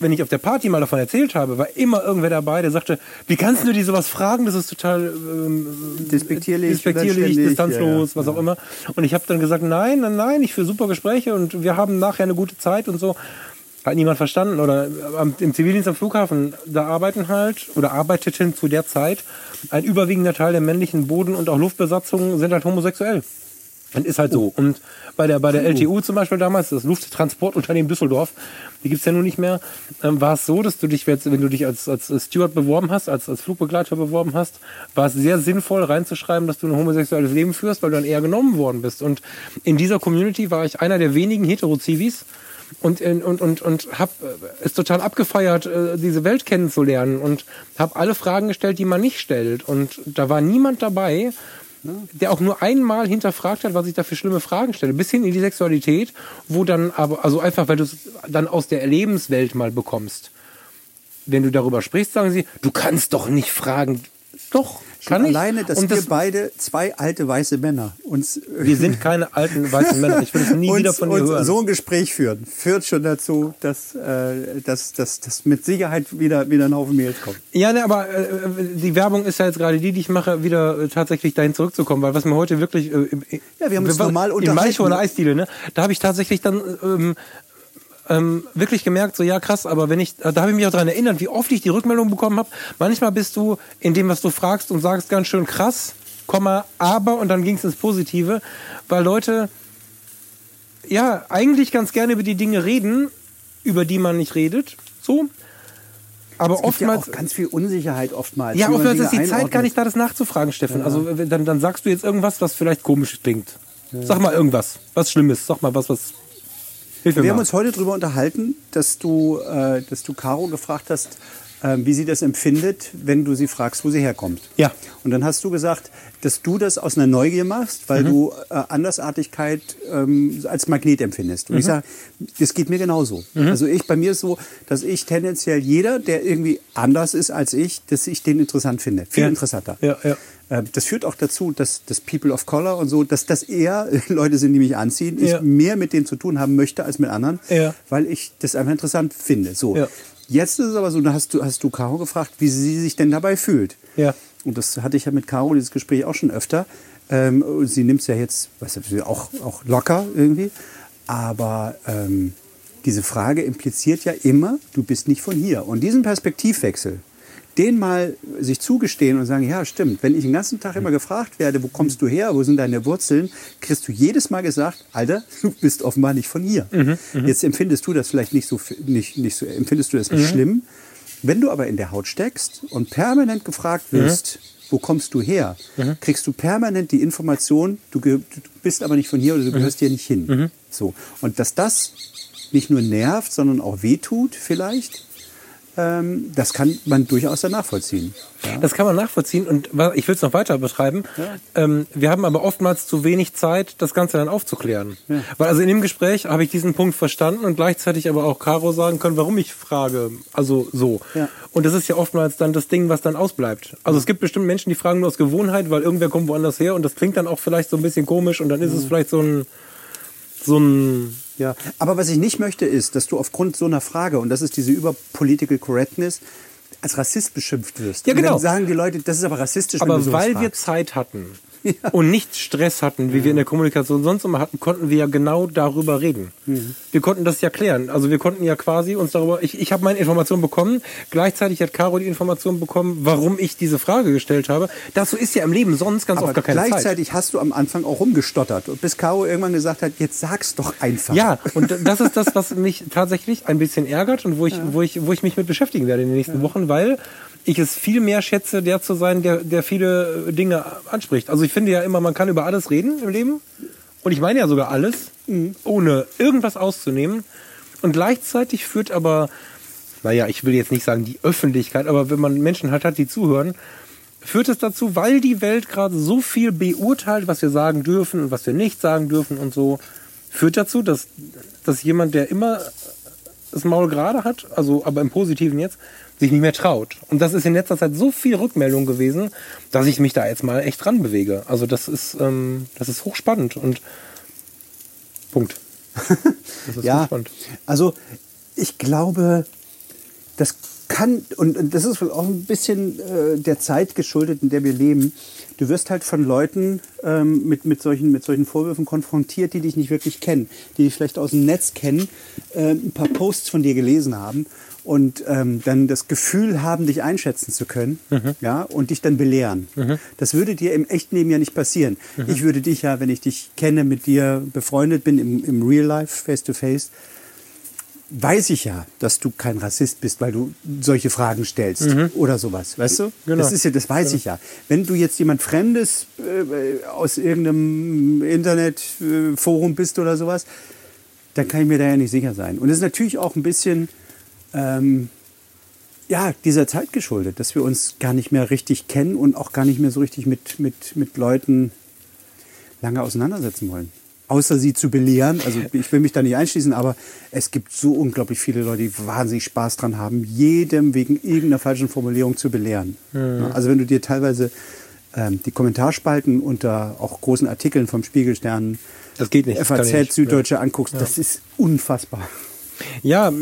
Wenn ich auf der Party mal davon erzählt habe, war immer irgendwer dabei, der sagte, wie kannst du die sowas fragen? Das ist total ähm, Despektierlich, despektierlich distanzlos, ja, ja. was auch immer. Und ich habe dann gesagt, nein, nein, nein, ich führe super Gespräche und wir haben nachher eine gute Zeit und so. Hat niemand verstanden. Oder im Zivildienst am Flughafen, da arbeiten halt oder arbeiteten zu der Zeit ein überwiegender Teil der männlichen Boden- und auch Luftbesatzungen sind halt homosexuell. Und ist halt so. Und bei der, bei der LTU zum Beispiel damals, das Lufttransportunternehmen Düsseldorf, die gibt's ja nun nicht mehr, ähm, war es so, dass du dich, jetzt, wenn du dich als, als Steward beworben hast, als, als Flugbegleiter beworben hast, war es sehr sinnvoll reinzuschreiben, dass du ein homosexuelles Leben führst, weil du dann eher genommen worden bist. Und in dieser Community war ich einer der wenigen Hetero-Zivis, und äh, und und und habe es total abgefeiert, äh, diese Welt kennenzulernen und habe alle Fragen gestellt, die man nicht stellt. Und da war niemand dabei, der auch nur einmal hinterfragt hat, was ich da für schlimme Fragen stelle, bis hin in die Sexualität, wo dann aber, also einfach, weil du es dann aus der Lebenswelt mal bekommst. Wenn du darüber sprichst, sagen sie, du kannst doch nicht fragen. Doch, kann ich. alleine, dass Und wir das, beide zwei alte weiße Männer uns wir sind keine alten weißen Männer. Ich will es nie (laughs) wieder uns, von dir hören. so ein Gespräch führen, führt schon dazu, dass, äh, dass, dass, dass mit Sicherheit wieder, wieder ein Haufen Mails kommt. Ja, ne, aber äh, die Werbung ist ja jetzt gerade die, die ich mache, wieder äh, tatsächlich dahin zurückzukommen, weil was mir heute wirklich äh, im- Ja, wir haben uns normal in unterhalten. Malchow eine Eisdiele, ne, da habe ich tatsächlich dann ähm, ähm, wirklich gemerkt, so ja krass, aber wenn ich, da habe ich mich auch daran erinnert, wie oft ich die Rückmeldung bekommen habe. Manchmal bist du in dem, was du fragst und sagst ganz schön krass, Komma, aber und dann ging es ins Positive, weil Leute ja eigentlich ganz gerne über die Dinge reden, über die man nicht redet, so. Aber Es ja oftmals auch ganz viel Unsicherheit oftmals. ja, oftmals ist die Dinge Zeit gar einordnet. nicht da, das nachzufragen, Steffen. Also wenn- dann, dann sagst du jetzt irgendwas, was vielleicht komisch klingt. Sag mal irgendwas, was Schlimmes. Sag mal was, was. Hilf Wir haben uns heute darüber unterhalten, dass du, äh, dass du Caro gefragt hast, äh, wie sie das empfindet, wenn du sie fragst, wo sie herkommt. Ja. Und dann hast du gesagt, dass du das aus einer Neugier machst, Mhm. weil du äh, Andersartigkeit ähm, als Magnet empfindest. Und ich Mhm. sage, das geht mir genauso. Also ich, bei mir ist so, dass ich tendenziell jeder, der irgendwie anders ist als ich, dass ich den interessant finde. Viel Ja. interessanter. Ja, ja. Äh, Das führt auch dazu, dass das People of Color und so, dass das eher (laughs) Leute sind, die mich anziehen. Ich Ja. mehr mit denen zu tun haben möchte als mit anderen, Ja. weil ich das einfach interessant finde. So. Ja. Jetzt ist es aber so, da hast du, hast du Caro gefragt, wie sie sich denn dabei fühlt. Ja. Und das hatte ich ja mit Caro, dieses Gespräch auch schon öfter. Ähm, sie nimmt es ja jetzt, was auch, auch locker irgendwie. Aber ähm, diese Frage impliziert ja immer, du bist nicht von hier. Und diesen Perspektivwechsel, den mal sich zugestehen und sagen, ja, stimmt, wenn ich den ganzen Tag immer gefragt werde, wo kommst du her, wo sind deine Wurzeln, kriegst du jedes Mal gesagt, Alter, du bist offenbar nicht von hier. Jetzt empfindest du das vielleicht nicht so, nicht, nicht so empfindest du das nicht schlimm. Wenn du aber in der Haut steckst und permanent gefragt wirst, wo kommst du her, kriegst du permanent die Information, du, du bist aber nicht von hier oder du gehörst hier nicht hin. So. Und dass das nicht nur nervt, sondern auch wehtut vielleicht, das kann man durchaus dann nachvollziehen. Ja? Das kann man nachvollziehen und ich will es noch weiter betreiben. Ähm, wir haben aber oftmals zu wenig Zeit, das Ganze dann aufzuklären. Weil also in dem Gespräch habe ich diesen Punkt verstanden und gleichzeitig aber auch Caro sagen können, warum ich frage. Also so. Ja. Und das ist ja oftmals dann das Ding, was dann ausbleibt. Also es gibt bestimmt Menschen, die fragen nur aus Gewohnheit, weil irgendwer kommt woanders her und das klingt dann auch vielleicht so ein bisschen komisch und dann ist es vielleicht so ein so ein Ja, aber was ich nicht möchte, ist, dass du aufgrund so einer Frage, und das ist diese Überpolitical Correctness, als Rassist beschimpft wirst. Ja, Und genau. dann sagen die Leute, das ist aber rassistisch, Aber weil wir fragst. Zeit hatten (laughs) und nicht Stress hatten, wie wir in der Kommunikation sonst immer hatten, konnten wir ja genau darüber reden. Mhm. Wir konnten das ja klären. Also wir konnten ja quasi uns darüber. Ich, ich habe meine Information bekommen. Gleichzeitig hat Caro die Information bekommen, warum ich diese Frage gestellt habe. Dazu ist ja im Leben sonst ganz aber oft gar keine Zeit. gleichzeitig hast du am Anfang auch rumgestottert, bis Caro irgendwann gesagt hat, jetzt sag's doch einfach. Ja, und (laughs) das ist das, was mich tatsächlich ein bisschen ärgert und wo ich, wo ich, wo ich mich mit beschäftigen werde in den nächsten Wochen, weil ich es viel mehr schätze, der zu sein, der, der viele Dinge anspricht. Also ich finde ja immer, man kann über alles reden im Leben. Und ich meine ja sogar alles, ohne irgendwas auszunehmen. Und gleichzeitig führt aber, naja, ich will jetzt nicht sagen die Öffentlichkeit, aber wenn man Menschen halt hat, die zuhören, führt es dazu, weil die Welt gerade so viel beurteilt, was wir sagen dürfen und was wir nicht sagen dürfen und so, führt dazu, dass, dass jemand, der immer das Maul gerade hat, also aber im Positiven jetzt, sich nicht mehr traut. Und das ist in letzter Zeit so viel Rückmeldung gewesen, dass ich mich da jetzt mal echt dran bewege. Also das ist, ähm, das ist hochspannend und Punkt. (laughs) Das ist ja, hochspannend. also ich glaube, das kann, und das ist auch ein bisschen äh, der Zeit geschuldet, in der wir leben. Du wirst halt von Leuten ähm, mit, mit, solchen, mit solchen Vorwürfen konfrontiert, die dich nicht wirklich kennen, die dich vielleicht aus dem Netz kennen, äh, ein paar Posts von dir gelesen haben und ähm, dann das Gefühl haben, dich einschätzen zu können ja, und dich dann belehren. Das würde dir im echten Leben ja nicht passieren. Ich würde dich ja, wenn ich dich kenne, mit dir befreundet bin, im, im Real Life, face to face, weiß ich ja, dass du kein Rassist bist, weil du solche Fragen stellst oder sowas, weißt du? Genau. Das ist ja, das weiß ich ja. Wenn du jetzt jemand Fremdes äh, aus irgendeinem Internetforum bist oder sowas, dann kann ich mir da ja nicht sicher sein. Und es ist natürlich auch ein bisschen ähm, ja, dieser Zeit geschuldet, dass wir uns gar nicht mehr richtig kennen und auch gar nicht mehr so richtig mit, mit, mit Leuten lange auseinandersetzen wollen. Außer sie zu belehren. Also (laughs) ich will mich da nicht einschließen, aber es gibt so unglaublich viele Leute, die wahnsinnig Spaß dran haben, jedem wegen irgendeiner falschen Formulierung zu belehren. Ja, Also wenn du dir teilweise ähm, die Kommentarspalten unter auch großen Artikeln vom Spiegelstern, Das geht nicht. FAZ, nicht. Süddeutsche anguckst, das ist unfassbar. Ja,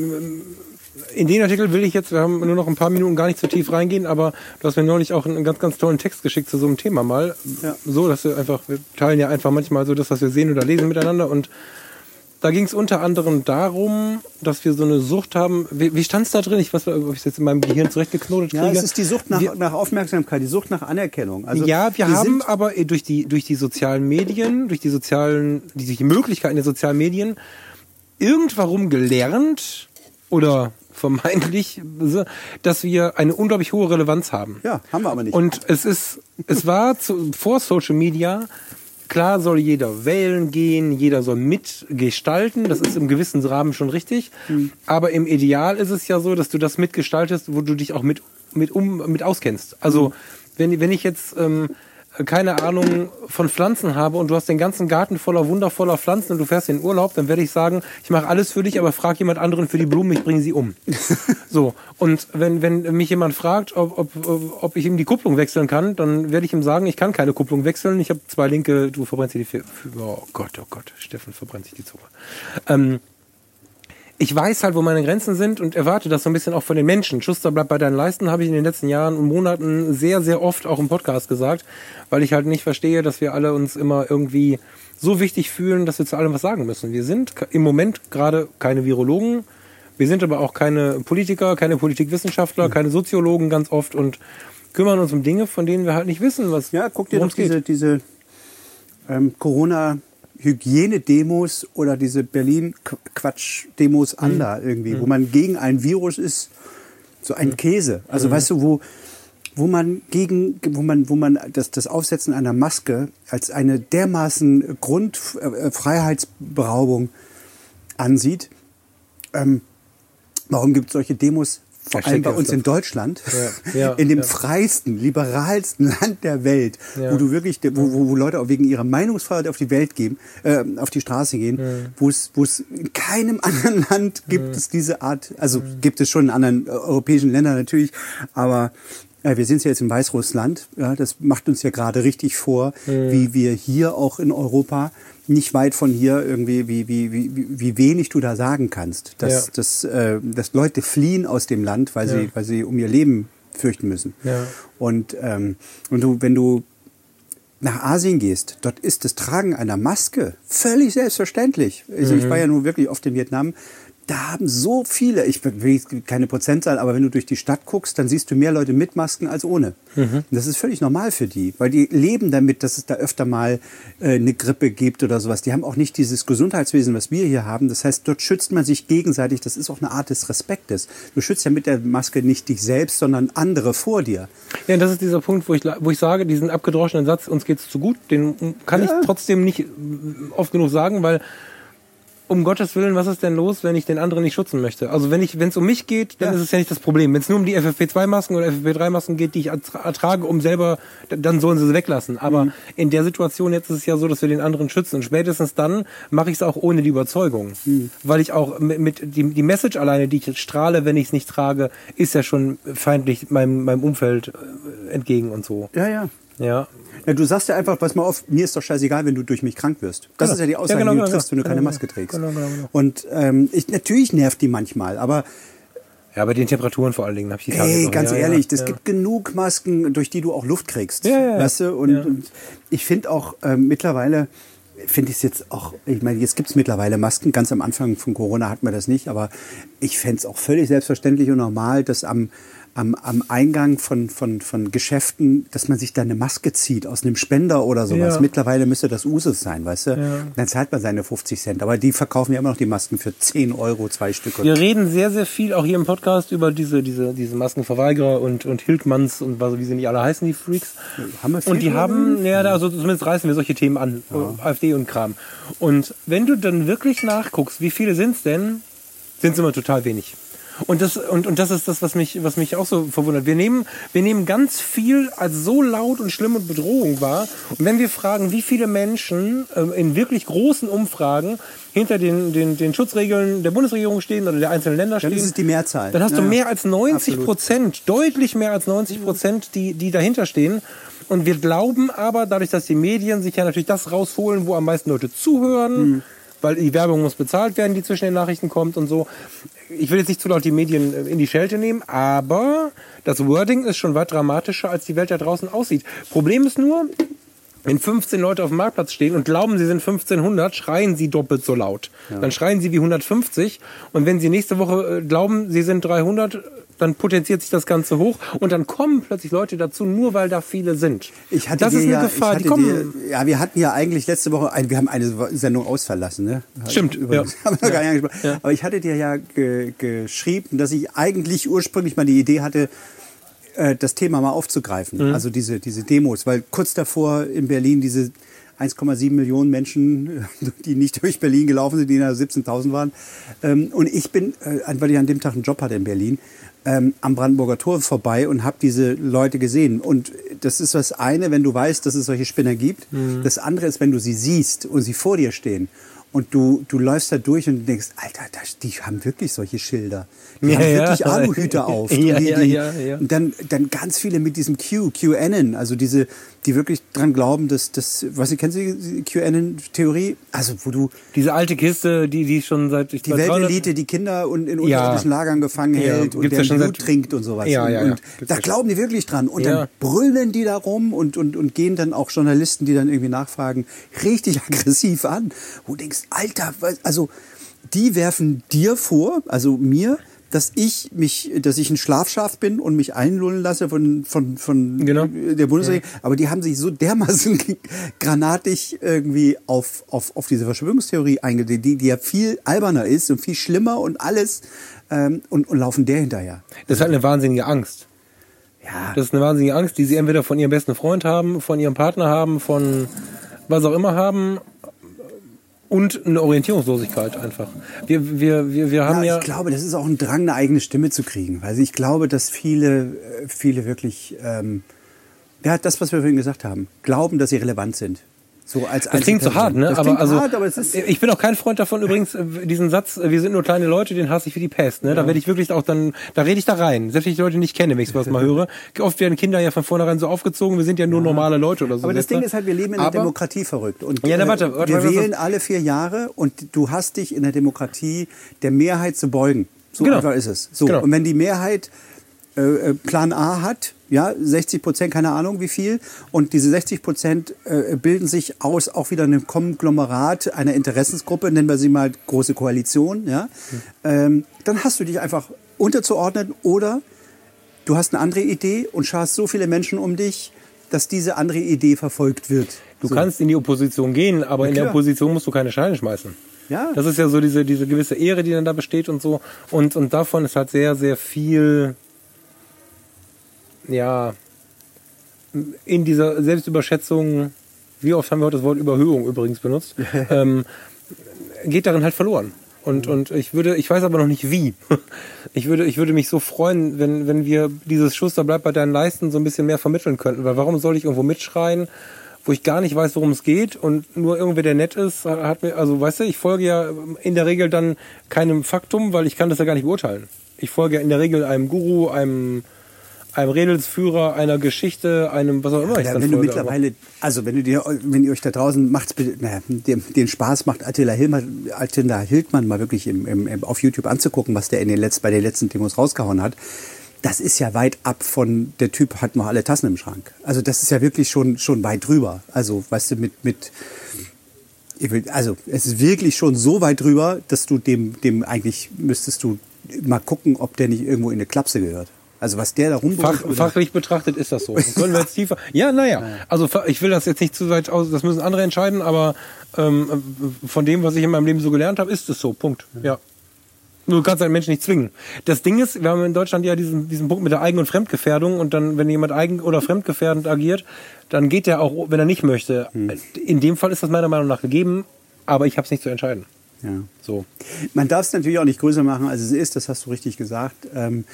in den Artikel will ich jetzt, wir haben nur noch ein paar Minuten gar nicht so tief reingehen, aber du hast mir neulich auch einen ganz, ganz tollen Text geschickt zu so einem Thema mal. Ja. So, dass wir einfach, wir teilen ja einfach manchmal so das, was wir sehen oder lesen miteinander und da ging es unter anderem darum, dass wir so eine Sucht haben. Wie, wie stand es da drin? Ich weiß, nicht, ob ich es jetzt in meinem Gehirn zurechtgeknotet kriege. Ja, es ist die Sucht nach, Wir- nach Aufmerksamkeit, die Sucht nach Anerkennung. Also ja, wir, haben aber durch die, durch die sozialen Medien, durch die sozialen, die, durch die Möglichkeiten der sozialen Medien irgendwann gelernt oder vermeintlich, dass wir eine unglaublich hohe Relevanz haben. Ja, haben wir aber nicht. Und es ist, es war zu, vor Social Media, klar soll jeder wählen gehen, jeder soll mitgestalten, das ist im gewissen Rahmen schon richtig. Aber im Ideal ist es ja so, dass du das mitgestaltest, wo du dich auch mit, mit, um, mit auskennst. Also, wenn, wenn ich jetzt, ähm, keine Ahnung von Pflanzen habe und du hast den ganzen Garten voller wundervoller Pflanzen und du fährst in den Urlaub, dann werde ich sagen, ich mache alles für dich, aber frag jemand anderen für die Blumen, ich bringe sie um. (laughs) so. Und wenn, wenn mich jemand fragt, ob, ob, ob ich ihm die Kupplung wechseln kann, dann werde ich ihm sagen, ich kann keine Kupplung wechseln. Ich habe zwei linke, du verbrennst dir die Fi- Oh Gott, oh Gott, Steffen verbrennt sich die Zunge. Ähm, ich weiß halt, wo meine Grenzen sind und erwarte das so ein bisschen auch von den Menschen. Schuster bleibt bei deinen Leisten, habe ich in den letzten Jahren und Monaten sehr, sehr oft auch im Podcast gesagt, weil ich halt nicht verstehe, dass wir alle uns immer irgendwie so wichtig fühlen, dass wir zu allem was sagen müssen. Wir sind im Moment gerade keine Virologen, wir sind aber auch keine Politiker, keine Politikwissenschaftler, keine Soziologen ganz oft und kümmern uns um Dinge, von denen wir halt nicht wissen, was Ja, guck dir doch diese, diese ähm, Corona-Hygiene-Demos oder diese Berlin-Quatsch-Demos an da irgendwie, wo man gegen ein Virus ist, so ein Käse. Also weißt du, wo, wo man gegen, wo man, wo man das, das Aufsetzen einer Maske als eine dermaßen Grundfreiheitsberaubung ansieht. Ähm, warum gibt es solche Demos? Vor Ja, allem bei uns in Deutschland, Ja, (laughs) ja, in dem ja. freiesten, liberalsten Land der Welt, Ja. wo du wirklich, wo, wo, wo Leute auch wegen ihrer Meinungsfreiheit auf die Welt gehen, äh, auf die Straße gehen, wo es, wo es in keinem (laughs) anderen Land gibt es diese Art, also gibt es schon in anderen äh, europäischen Ländern natürlich, aber äh, wir sind ja jetzt in Weißrussland, ja, das macht uns ja gerade richtig vor, wie wir hier auch in Europa nicht weit von hier irgendwie, wie, wie, wie, wie- wenig du da sagen kannst. Dass, Ja. dass, äh, dass Leute fliehen aus dem Land, weil, sie, weil sie um ihr Leben fürchten müssen. Ja. Und, ähm, und du, wenn du nach Asien gehst, dort ist das Tragen einer Maske völlig selbstverständlich. Also ich war ja nun wirklich oft in Vietnam. Da haben so viele, ich will keine Prozentzahl, aber wenn du durch die Stadt guckst, dann siehst du mehr Leute mit Masken als ohne. Und das ist völlig normal für die, weil die leben damit, dass es da öfter mal äh, eine Grippe gibt oder sowas. Die haben auch nicht dieses Gesundheitswesen, was wir hier haben. Das heißt, dort schützt man sich gegenseitig. Das ist auch eine Art des Respektes. Du schützt ja mit der Maske nicht dich selbst, sondern andere vor dir. Ja, und das ist dieser Punkt, wo ich, wo ich sage, diesen abgedroschenen Satz, uns geht's zu gut, den kann Ja. ich trotzdem nicht oft genug sagen, weil um Gottes Willen, was ist denn los, wenn ich den anderen nicht schützen möchte? Also wenn ich, wenn es um mich geht, dann Ja. ist es ja nicht das Problem. Wenn es nur um die FFP2-Masken oder FFP3-Masken geht, die ich ertra- ertrage, um selber, dann sollen sie sie weglassen. Aber Mhm. in der Situation jetzt ist es ja so, dass wir den anderen schützen. Und spätestens dann mache ich es auch ohne die Überzeugung. Mhm. Weil ich auch mit, mit die, die Message alleine, die ich jetzt strahle, wenn ich es nicht trage, ist ja schon feindlich meinem, meinem Umfeld äh, entgegen und so. Ja, ja. Ja. Ja, du sagst ja einfach, pass mal auf, mir ist doch scheißegal, wenn du durch mich krank wirst. Das Genau. ist ja die Aussage, Ja, genau, die du genau, triffst, wenn du keine genau, Maske trägst. genau, genau, genau. Und ähm, ich, natürlich nervt die manchmal, aber Ja, bei den Temperaturen vor allen Dingen habe ich die Tage ey, noch. ganz ja, ehrlich, es ja. gibt genug Masken, durch die du auch Luft kriegst. Ja, ja. Weißt du? Und, und ich finde auch ähm, mittlerweile, finde ich es jetzt auch, ich meine, jetzt gibt es mittlerweile Masken, ganz am Anfang von Corona hatten wir das nicht, aber ich fände es auch völlig selbstverständlich und normal, dass am am, am Eingang von, von, von Geschäften, dass man sich da eine Maske zieht aus einem Spender oder sowas. Ja. Mittlerweile müsste das Usus sein, weißt du? Ja. Dann zahlt man seine 50 Cent. Aber die verkaufen ja immer noch die Masken für 10 Euro, zwei Stück. Wir reden sehr, sehr viel auch hier im Podcast über diese, diese, diese Maskenverweigerer und, und Hilkmanns und was, wie sie nicht alle heißen, die Freaks. Haben wir viel Und die haben, ja, also zumindest reißen wir solche Themen an. AfD und Kram. Und wenn du dann wirklich nachguckst, wie viele sind's denn, sind es immer total wenig. Und das, und, und das ist das, was mich, was mich auch so verwundert. Wir nehmen, wir nehmen ganz viel als so laut und schlimm und Bedrohung wahr. Und wenn wir fragen, wie viele Menschen ähm, in wirklich großen Umfragen hinter den, den, den Schutzregeln der Bundesregierung stehen oder der einzelnen Länder Dann stehen, ist es die Mehrzahl. dann hast du Ja, mehr als 90 absolut. Prozent, deutlich mehr als 90 Prozent, die, die dahinter stehen. Und wir glauben aber, dadurch, dass die Medien sich ja natürlich das rausholen, wo am meisten Leute zuhören, Hm. Weil die Werbung muss bezahlt werden, die zwischen den Nachrichten kommt und so. Ich will jetzt nicht zu laut die Medien äh, in die Schelte nehmen, aber das Wording ist schon weit dramatischer, als die Welt da draußen aussieht. Problem ist nur, wenn 15 Leute auf dem Marktplatz stehen und glauben, sie sind 1500, schreien sie doppelt so laut. Dann schreien sie wie 150. Und wenn sie nächste Woche äh, glauben, sie sind 300, dann potenziert sich das Ganze hoch. Und dann kommen plötzlich Leute dazu, nur weil da viele sind. Ich hatte das ist eine ja, Gefahr. Die kommen. dir, ja, wir hatten ja eigentlich letzte Woche, wir haben eine Sendung ausverlassen, ne? Stimmt, Übrigens. ja. (laughs) Haben wir gar nicht angesprochen. Ja. Aber ich hatte dir ja ge, geschrieben, dass ich eigentlich ursprünglich mal die Idee hatte, äh, das Thema mal aufzugreifen. Mhm. Also diese, diese Demos, weil kurz davor in Berlin diese 1,7 Millionen Menschen, (laughs) die nicht durch Berlin gelaufen sind, die da 17.000 waren. Ähm, und ich bin, äh, weil ich an dem Tag einen Job hatte in Berlin, ähm, am Brandenburger Tor vorbei und habe diese Leute gesehen. Und das ist das eine, wenn du weißt, dass es solche Spinner gibt. Das andere ist, wenn du sie siehst und sie vor dir stehen. Und du, du läufst da durch und denkst, Alter, das, die haben wirklich solche Schilder. Die Ja, haben ja. wirklich Aluhüte (laughs) auf. Ja, und die, ja, die, ja, ja. Und dann, dann ganz viele mit diesem Q, QAnon, also diese, die wirklich dran glauben, dass das, was Sie kennen Sie die QAnon-Theorie? Also wo du Diese alte Kiste, die, die schon seit ich die Weltelite, die Kinder und in Ja. unterschiedlichen Lagern gefangen Ja, hält und der ja Blut trinkt und sowas. Ja, und, ja, ja. und da ja glauben die wirklich dran. Und Ja. dann brüllen die da rum und, und, und gehen dann auch Journalisten, die dann irgendwie nachfragen, richtig (laughs) aggressiv an. Wo du denkst, Alter, also die werfen dir vor, also mir, dass ich mich, dass ich ein Schlafschaf bin und mich einlullen lasse von, von, von Genau. der Bundesregierung. Aber die haben sich so dermaßen (laughs) granatig irgendwie auf, auf, auf diese Verschwörungstheorie eingedellt, die, die ja viel alberner ist und viel schlimmer und alles ähm, und, und laufen der hinterher. Das ist halt eine wahnsinnige Angst. Ja, Das ist eine wahnsinnige Angst, die sie entweder von ihrem besten Freund haben, von ihrem Partner haben, von was auch immer haben und eine Orientierungslosigkeit einfach. Wir, wir, wir, wir haben ja, ja, ich glaube, das ist auch ein Drang, eine eigene Stimme zu kriegen. Also ich glaube, dass viele, äh, viele wirklich, ähm, ja, das, was wir vorhin gesagt haben, glauben, dass sie relevant sind. So als das klingt so hart, ne? Das aber also, hart, aber es ist ich bin auch kein Freund davon übrigens, äh, diesen Satz, äh, wir sind nur kleine Leute, den hasse ich wie die Pest, ne? Da werde ich wirklich auch dann, da rede ich da rein. Selbst wenn ich die Leute nicht kenne, wenn ich sowas mal höre. (laughs) Oft werden Kinder ja von vornherein so aufgezogen, wir sind ja nur normale Leute oder so. Aber das? Ding ist halt, wir leben in einer Aber- Demokratie verrückt. Und Ja, na, äh, warte, warte, wir warte, wählen alle vier Jahre und du hast dich in der Demokratie der Mehrheit zu beugen. So Genau. einfach ist es. So. Genau. Und wenn die Mehrheit äh, Plan A hat, ja, 60 Prozent, keine Ahnung wie viel, und diese 60 Prozent äh, bilden sich aus auch wieder einem Konglomerat einer Interessensgruppe, nennen wir sie mal große Koalition, ja, ähm, dann hast du dich einfach unterzuordnen oder du hast eine andere Idee und scharst so viele Menschen um dich, dass diese andere Idee verfolgt wird. Du so. kannst in die Opposition gehen, aber in der. Opposition musst du keine Steine schmeißen. Ja. Das ist ja so diese, diese gewisse Ehre, die dann da besteht und so. Und, und davon ist halt sehr, sehr viel, ja, in dieser Selbstüberschätzung, wie oft haben wir heute das Wort Überhöhung übrigens benutzt, (laughs) ähm, geht darin halt verloren. Und, und ich würde, ich weiß aber noch nicht wie. (laughs) Ich würde, ich würde mich so freuen, wenn, wenn wir dieses Schuster bleibt bei deinen Leisten so ein bisschen mehr vermitteln könnten. Weil warum soll ich irgendwo mitschreien, wo ich gar nicht weiß, worum es geht und nur irgendwer, der nett ist, hat mir, also weißt du, ich folge ja in der Regel dann keinem Faktum, weil ich kann das ja gar nicht beurteilen. Ich folge ja in der Regel einem Guru, einem, einem Redelsführer, einer Geschichte, einem, was auch immer ich Ja, dann wenn du mittlerweile, also wenn du dir, wenn ihr euch da draußen macht, naja, den, den Spaß macht, Attila Hildmann, Attila Hildmann mal wirklich im, im, im, auf YouTube anzugucken, was der in den letzten, bei den letzten Demos rausgehauen hat, das ist ja weit ab von, der Typ hat noch alle Tassen im Schrank. Also das ist ja wirklich schon, schon weit drüber. Also, weißt du, mit, mit, ich also es ist wirklich schon so weit drüber, dass du dem, dem eigentlich müsstest du mal gucken, ob der nicht irgendwo in eine Klapse gehört. Also was der da. Fach, fachlich betrachtet ist das so. Können wir jetzt tiefer? (laughs) Ja, naja. Also ich will das jetzt nicht zu weit aus, das müssen andere entscheiden, aber ähm, von dem, was ich in meinem Leben so gelernt habe, ist es so. Punkt. Ja. Nur Du kannst einen Menschen nicht zwingen. Das Ding ist, wir haben in Deutschland ja diesen, diesen Punkt mit der Eigen- und Fremdgefährdung und dann, wenn jemand eigen- oder fremdgefährdend agiert, dann geht er auch, wenn er nicht möchte. In dem Fall ist das meiner Meinung nach gegeben, aber ich habe es nicht zu entscheiden. ja. So. Man darf es natürlich auch nicht größer machen, als es ist, das hast du richtig gesagt. Ähm,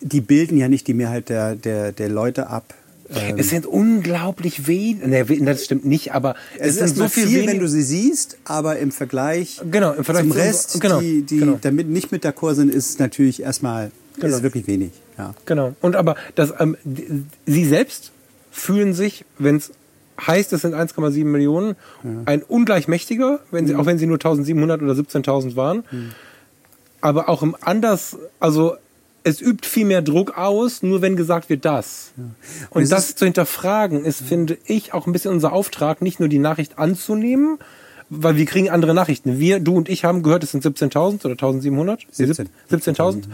die bilden ja nicht die Mehrheit der, der, der Leute ab. Ähm, Es sind unglaublich wenig. Ne, das stimmt nicht, aber es ist so viel, wenig- wenn du sie siehst, aber im Vergleich, Genau, im Vergleich zum zu- Rest, genau, die, die genau. damit nicht mit d'accord sind, ist natürlich erstmal Genau. ist wirklich wenig. Ja. Genau. Und aber das, ähm, die, sie selbst fühlen sich, wenn es heißt, es sind 1,7 Millionen, ein ungleich mächtiger, wenn sie, auch wenn sie nur 1700 oder 17.000 waren. Aber auch im anders, also es übt viel mehr Druck aus, nur wenn gesagt wird das. Und, es das zu hinterfragen ist, finde ich, auch ein bisschen unser Auftrag, nicht nur die Nachricht anzunehmen, weil wir kriegen andere Nachrichten. Wir, du und ich haben gehört, es sind 17.000 oder 1.700? 17. 17.000.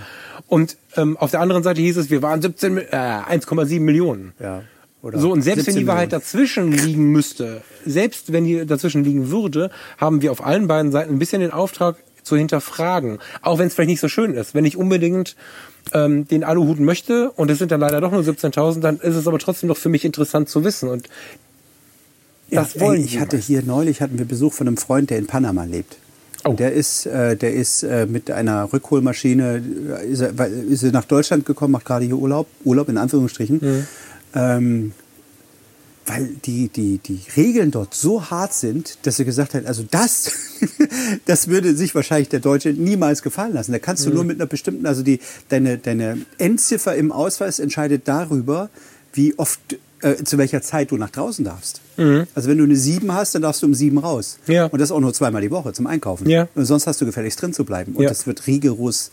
Und ähm, auf der anderen Seite hieß es, wir waren 17, Mi- äh, 1,7 Millionen. Ja. Oder So, und selbst wenn 17 die Wahrheit Millionen. dazwischen liegen müsste, selbst wenn die dazwischen liegen würde, haben wir auf allen beiden Seiten ein bisschen den Auftrag zu hinterfragen. Auch wenn es vielleicht nicht so schön ist. Wenn ich unbedingt ähm, den Aluhut möchte und es sind dann leider doch nur 17.000, dann ist es aber trotzdem doch für mich interessant zu wissen. Und das ja, wollen ey, ich hatte hier neulich hatten wir Besuch von einem Freund, der in Panama lebt. Oh. Der ist, äh, der ist äh, mit einer Rückholmaschine äh, ist er, ist er nach Deutschland gekommen, macht gerade hier Urlaub, Urlaub in Anführungsstrichen, Mhm. ähm, weil die, die, die Regeln dort so hart sind, dass er gesagt hat, also das, (laughs) das würde sich wahrscheinlich der Deutsche niemals gefallen lassen. Da kannst du nur mit einer bestimmten, also die, deine, deine Endziffer im Ausweis entscheidet darüber, wie oft, äh, zu welcher Zeit du nach draußen darfst. Also wenn du eine 7 hast, dann darfst du um 7 raus. Ja. Und das auch nur zweimal die Woche zum Einkaufen. Ja. Und sonst hast du gefälligst drin zu bleiben. Und Ja. das wird rigoros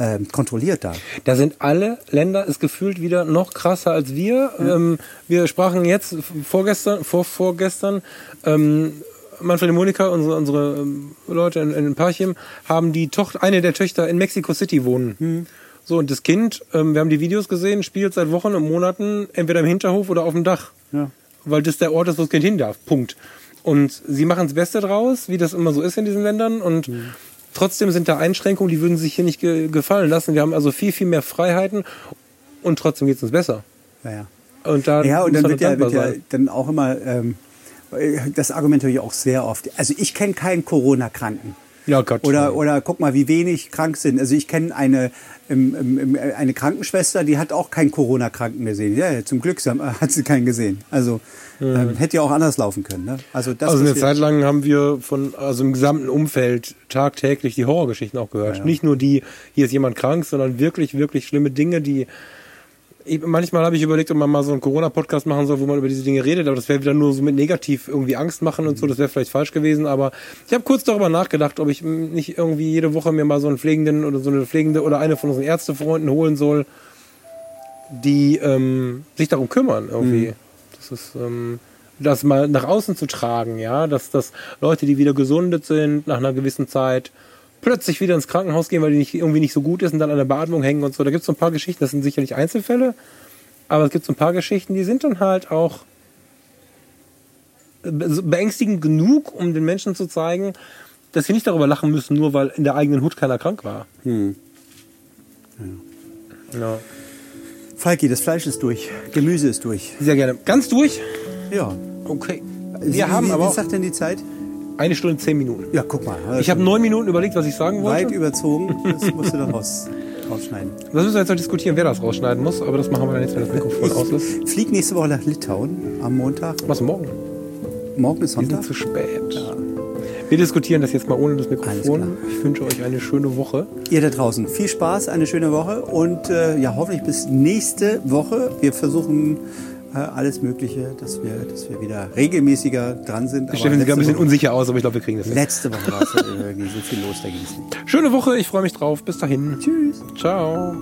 ähm, kontrolliert da. Da sind alle Länder ist gefühlt wieder noch krasser als wir. Ähm, wir sprachen jetzt vorgestern, vor vorgestern, ähm, Manfred und Monika, unsere, unsere ähm, Leute in, in Parchim, haben die Tochter, eine der Töchter in Mexico City wohnen. So, und das Kind, ähm, wir haben die Videos gesehen, spielt seit Wochen und Monaten entweder im Hinterhof oder auf dem Dach. Ja. Weil das der Ort ist, wo das Kind hin darf. Punkt. Und sie machen das Beste draus, wie das immer so ist in diesen Ländern. Und trotzdem sind da Einschränkungen, die würden sich hier nicht ge gefallen lassen. Wir haben also viel, viel mehr Freiheiten und trotzdem geht es uns besser. Ja, ja. Und da Ja, und dann wird ja, wird ja dann auch immer, ähm, das Argument höre ich auch sehr oft. Also ich kenne keinen Corona-Kranken. Ja, Gott. Oder, oder guck mal, wie wenig krank sind. Also ich kenne eine, ähm, ähm, eine Krankenschwester, die hat auch keinen Corona-Kranken gesehen. Ja, zum Glück (laughs) hat sie keinen gesehen. Also ähm, hätte ja auch anders laufen können. Ne? Also, das, also eine Zeit lang haben wir von, also im gesamten Umfeld tagtäglich die Horrorgeschichten auch gehört. Nicht nur die, hier ist jemand krank, sondern wirklich, wirklich schlimme Dinge, die ich, manchmal habe ich überlegt, ob man mal so einen Corona-Podcast machen soll, wo man über diese Dinge redet, aber das wäre wieder nur so mit negativ irgendwie Angst machen und so, das wäre vielleicht falsch gewesen, aber ich habe kurz darüber nachgedacht, ob ich nicht irgendwie jede Woche mir mal so einen Pflegenden oder so eine Pflegende oder eine von unseren Ärztefreunden holen soll, die ähm, sich darum kümmern irgendwie. Das ist ähm, das mal nach außen zu tragen, ja, dass dass Leute, die wieder gesundet sind nach einer gewissen Zeit, plötzlich wieder ins Krankenhaus gehen, weil die nicht, irgendwie nicht so gut ist und dann an der Beatmung hängen und so. Da gibt es so ein paar Geschichten, das sind sicherlich Einzelfälle, aber es gibt so ein paar Geschichten, die sind dann halt auch be- beängstigend genug, um den Menschen zu zeigen, dass sie nicht darüber lachen müssen, nur weil in der eigenen Hut keiner krank war. Ja. Falki, das Fleisch ist durch. Gemüse ist durch. Sehr gerne. Ganz durch? Ja. Okay. Sie- Wir haben wie, aber Wie auch sagt denn die Zeit? Eine Stunde zehn Minuten. Ja, guck mal. Ich habe neun Minuten überlegt, was ich sagen wollte. weit überzogen. Das musst du dann raus, rausschneiden. Das müssen wir jetzt noch diskutieren, wer das rausschneiden muss, aber das machen wir dann jetzt, wenn das Mikrofon aus ist. Ich fliege nächste Woche nach Litauen am Montag. Was morgen? Morgen ist Wir sind Sonntag. zu spät. Wir diskutieren das jetzt mal ohne das Mikrofon. Ich wünsche euch eine schöne Woche. Ihr da draußen, viel Spaß, eine schöne Woche und äh, ja, hoffentlich bis nächste Woche. Wir versuchen alles Mögliche, dass wir, dass wir wieder regelmäßiger dran sind. Steffen sieht gerade ein bisschen Woche, unsicher aus, aber ich glaube, wir kriegen das hin. letzte Woche war es irgendwie so viel los, da ging es nicht. Schöne Woche, ich freue mich drauf. Bis dahin. Tschüss. Ciao.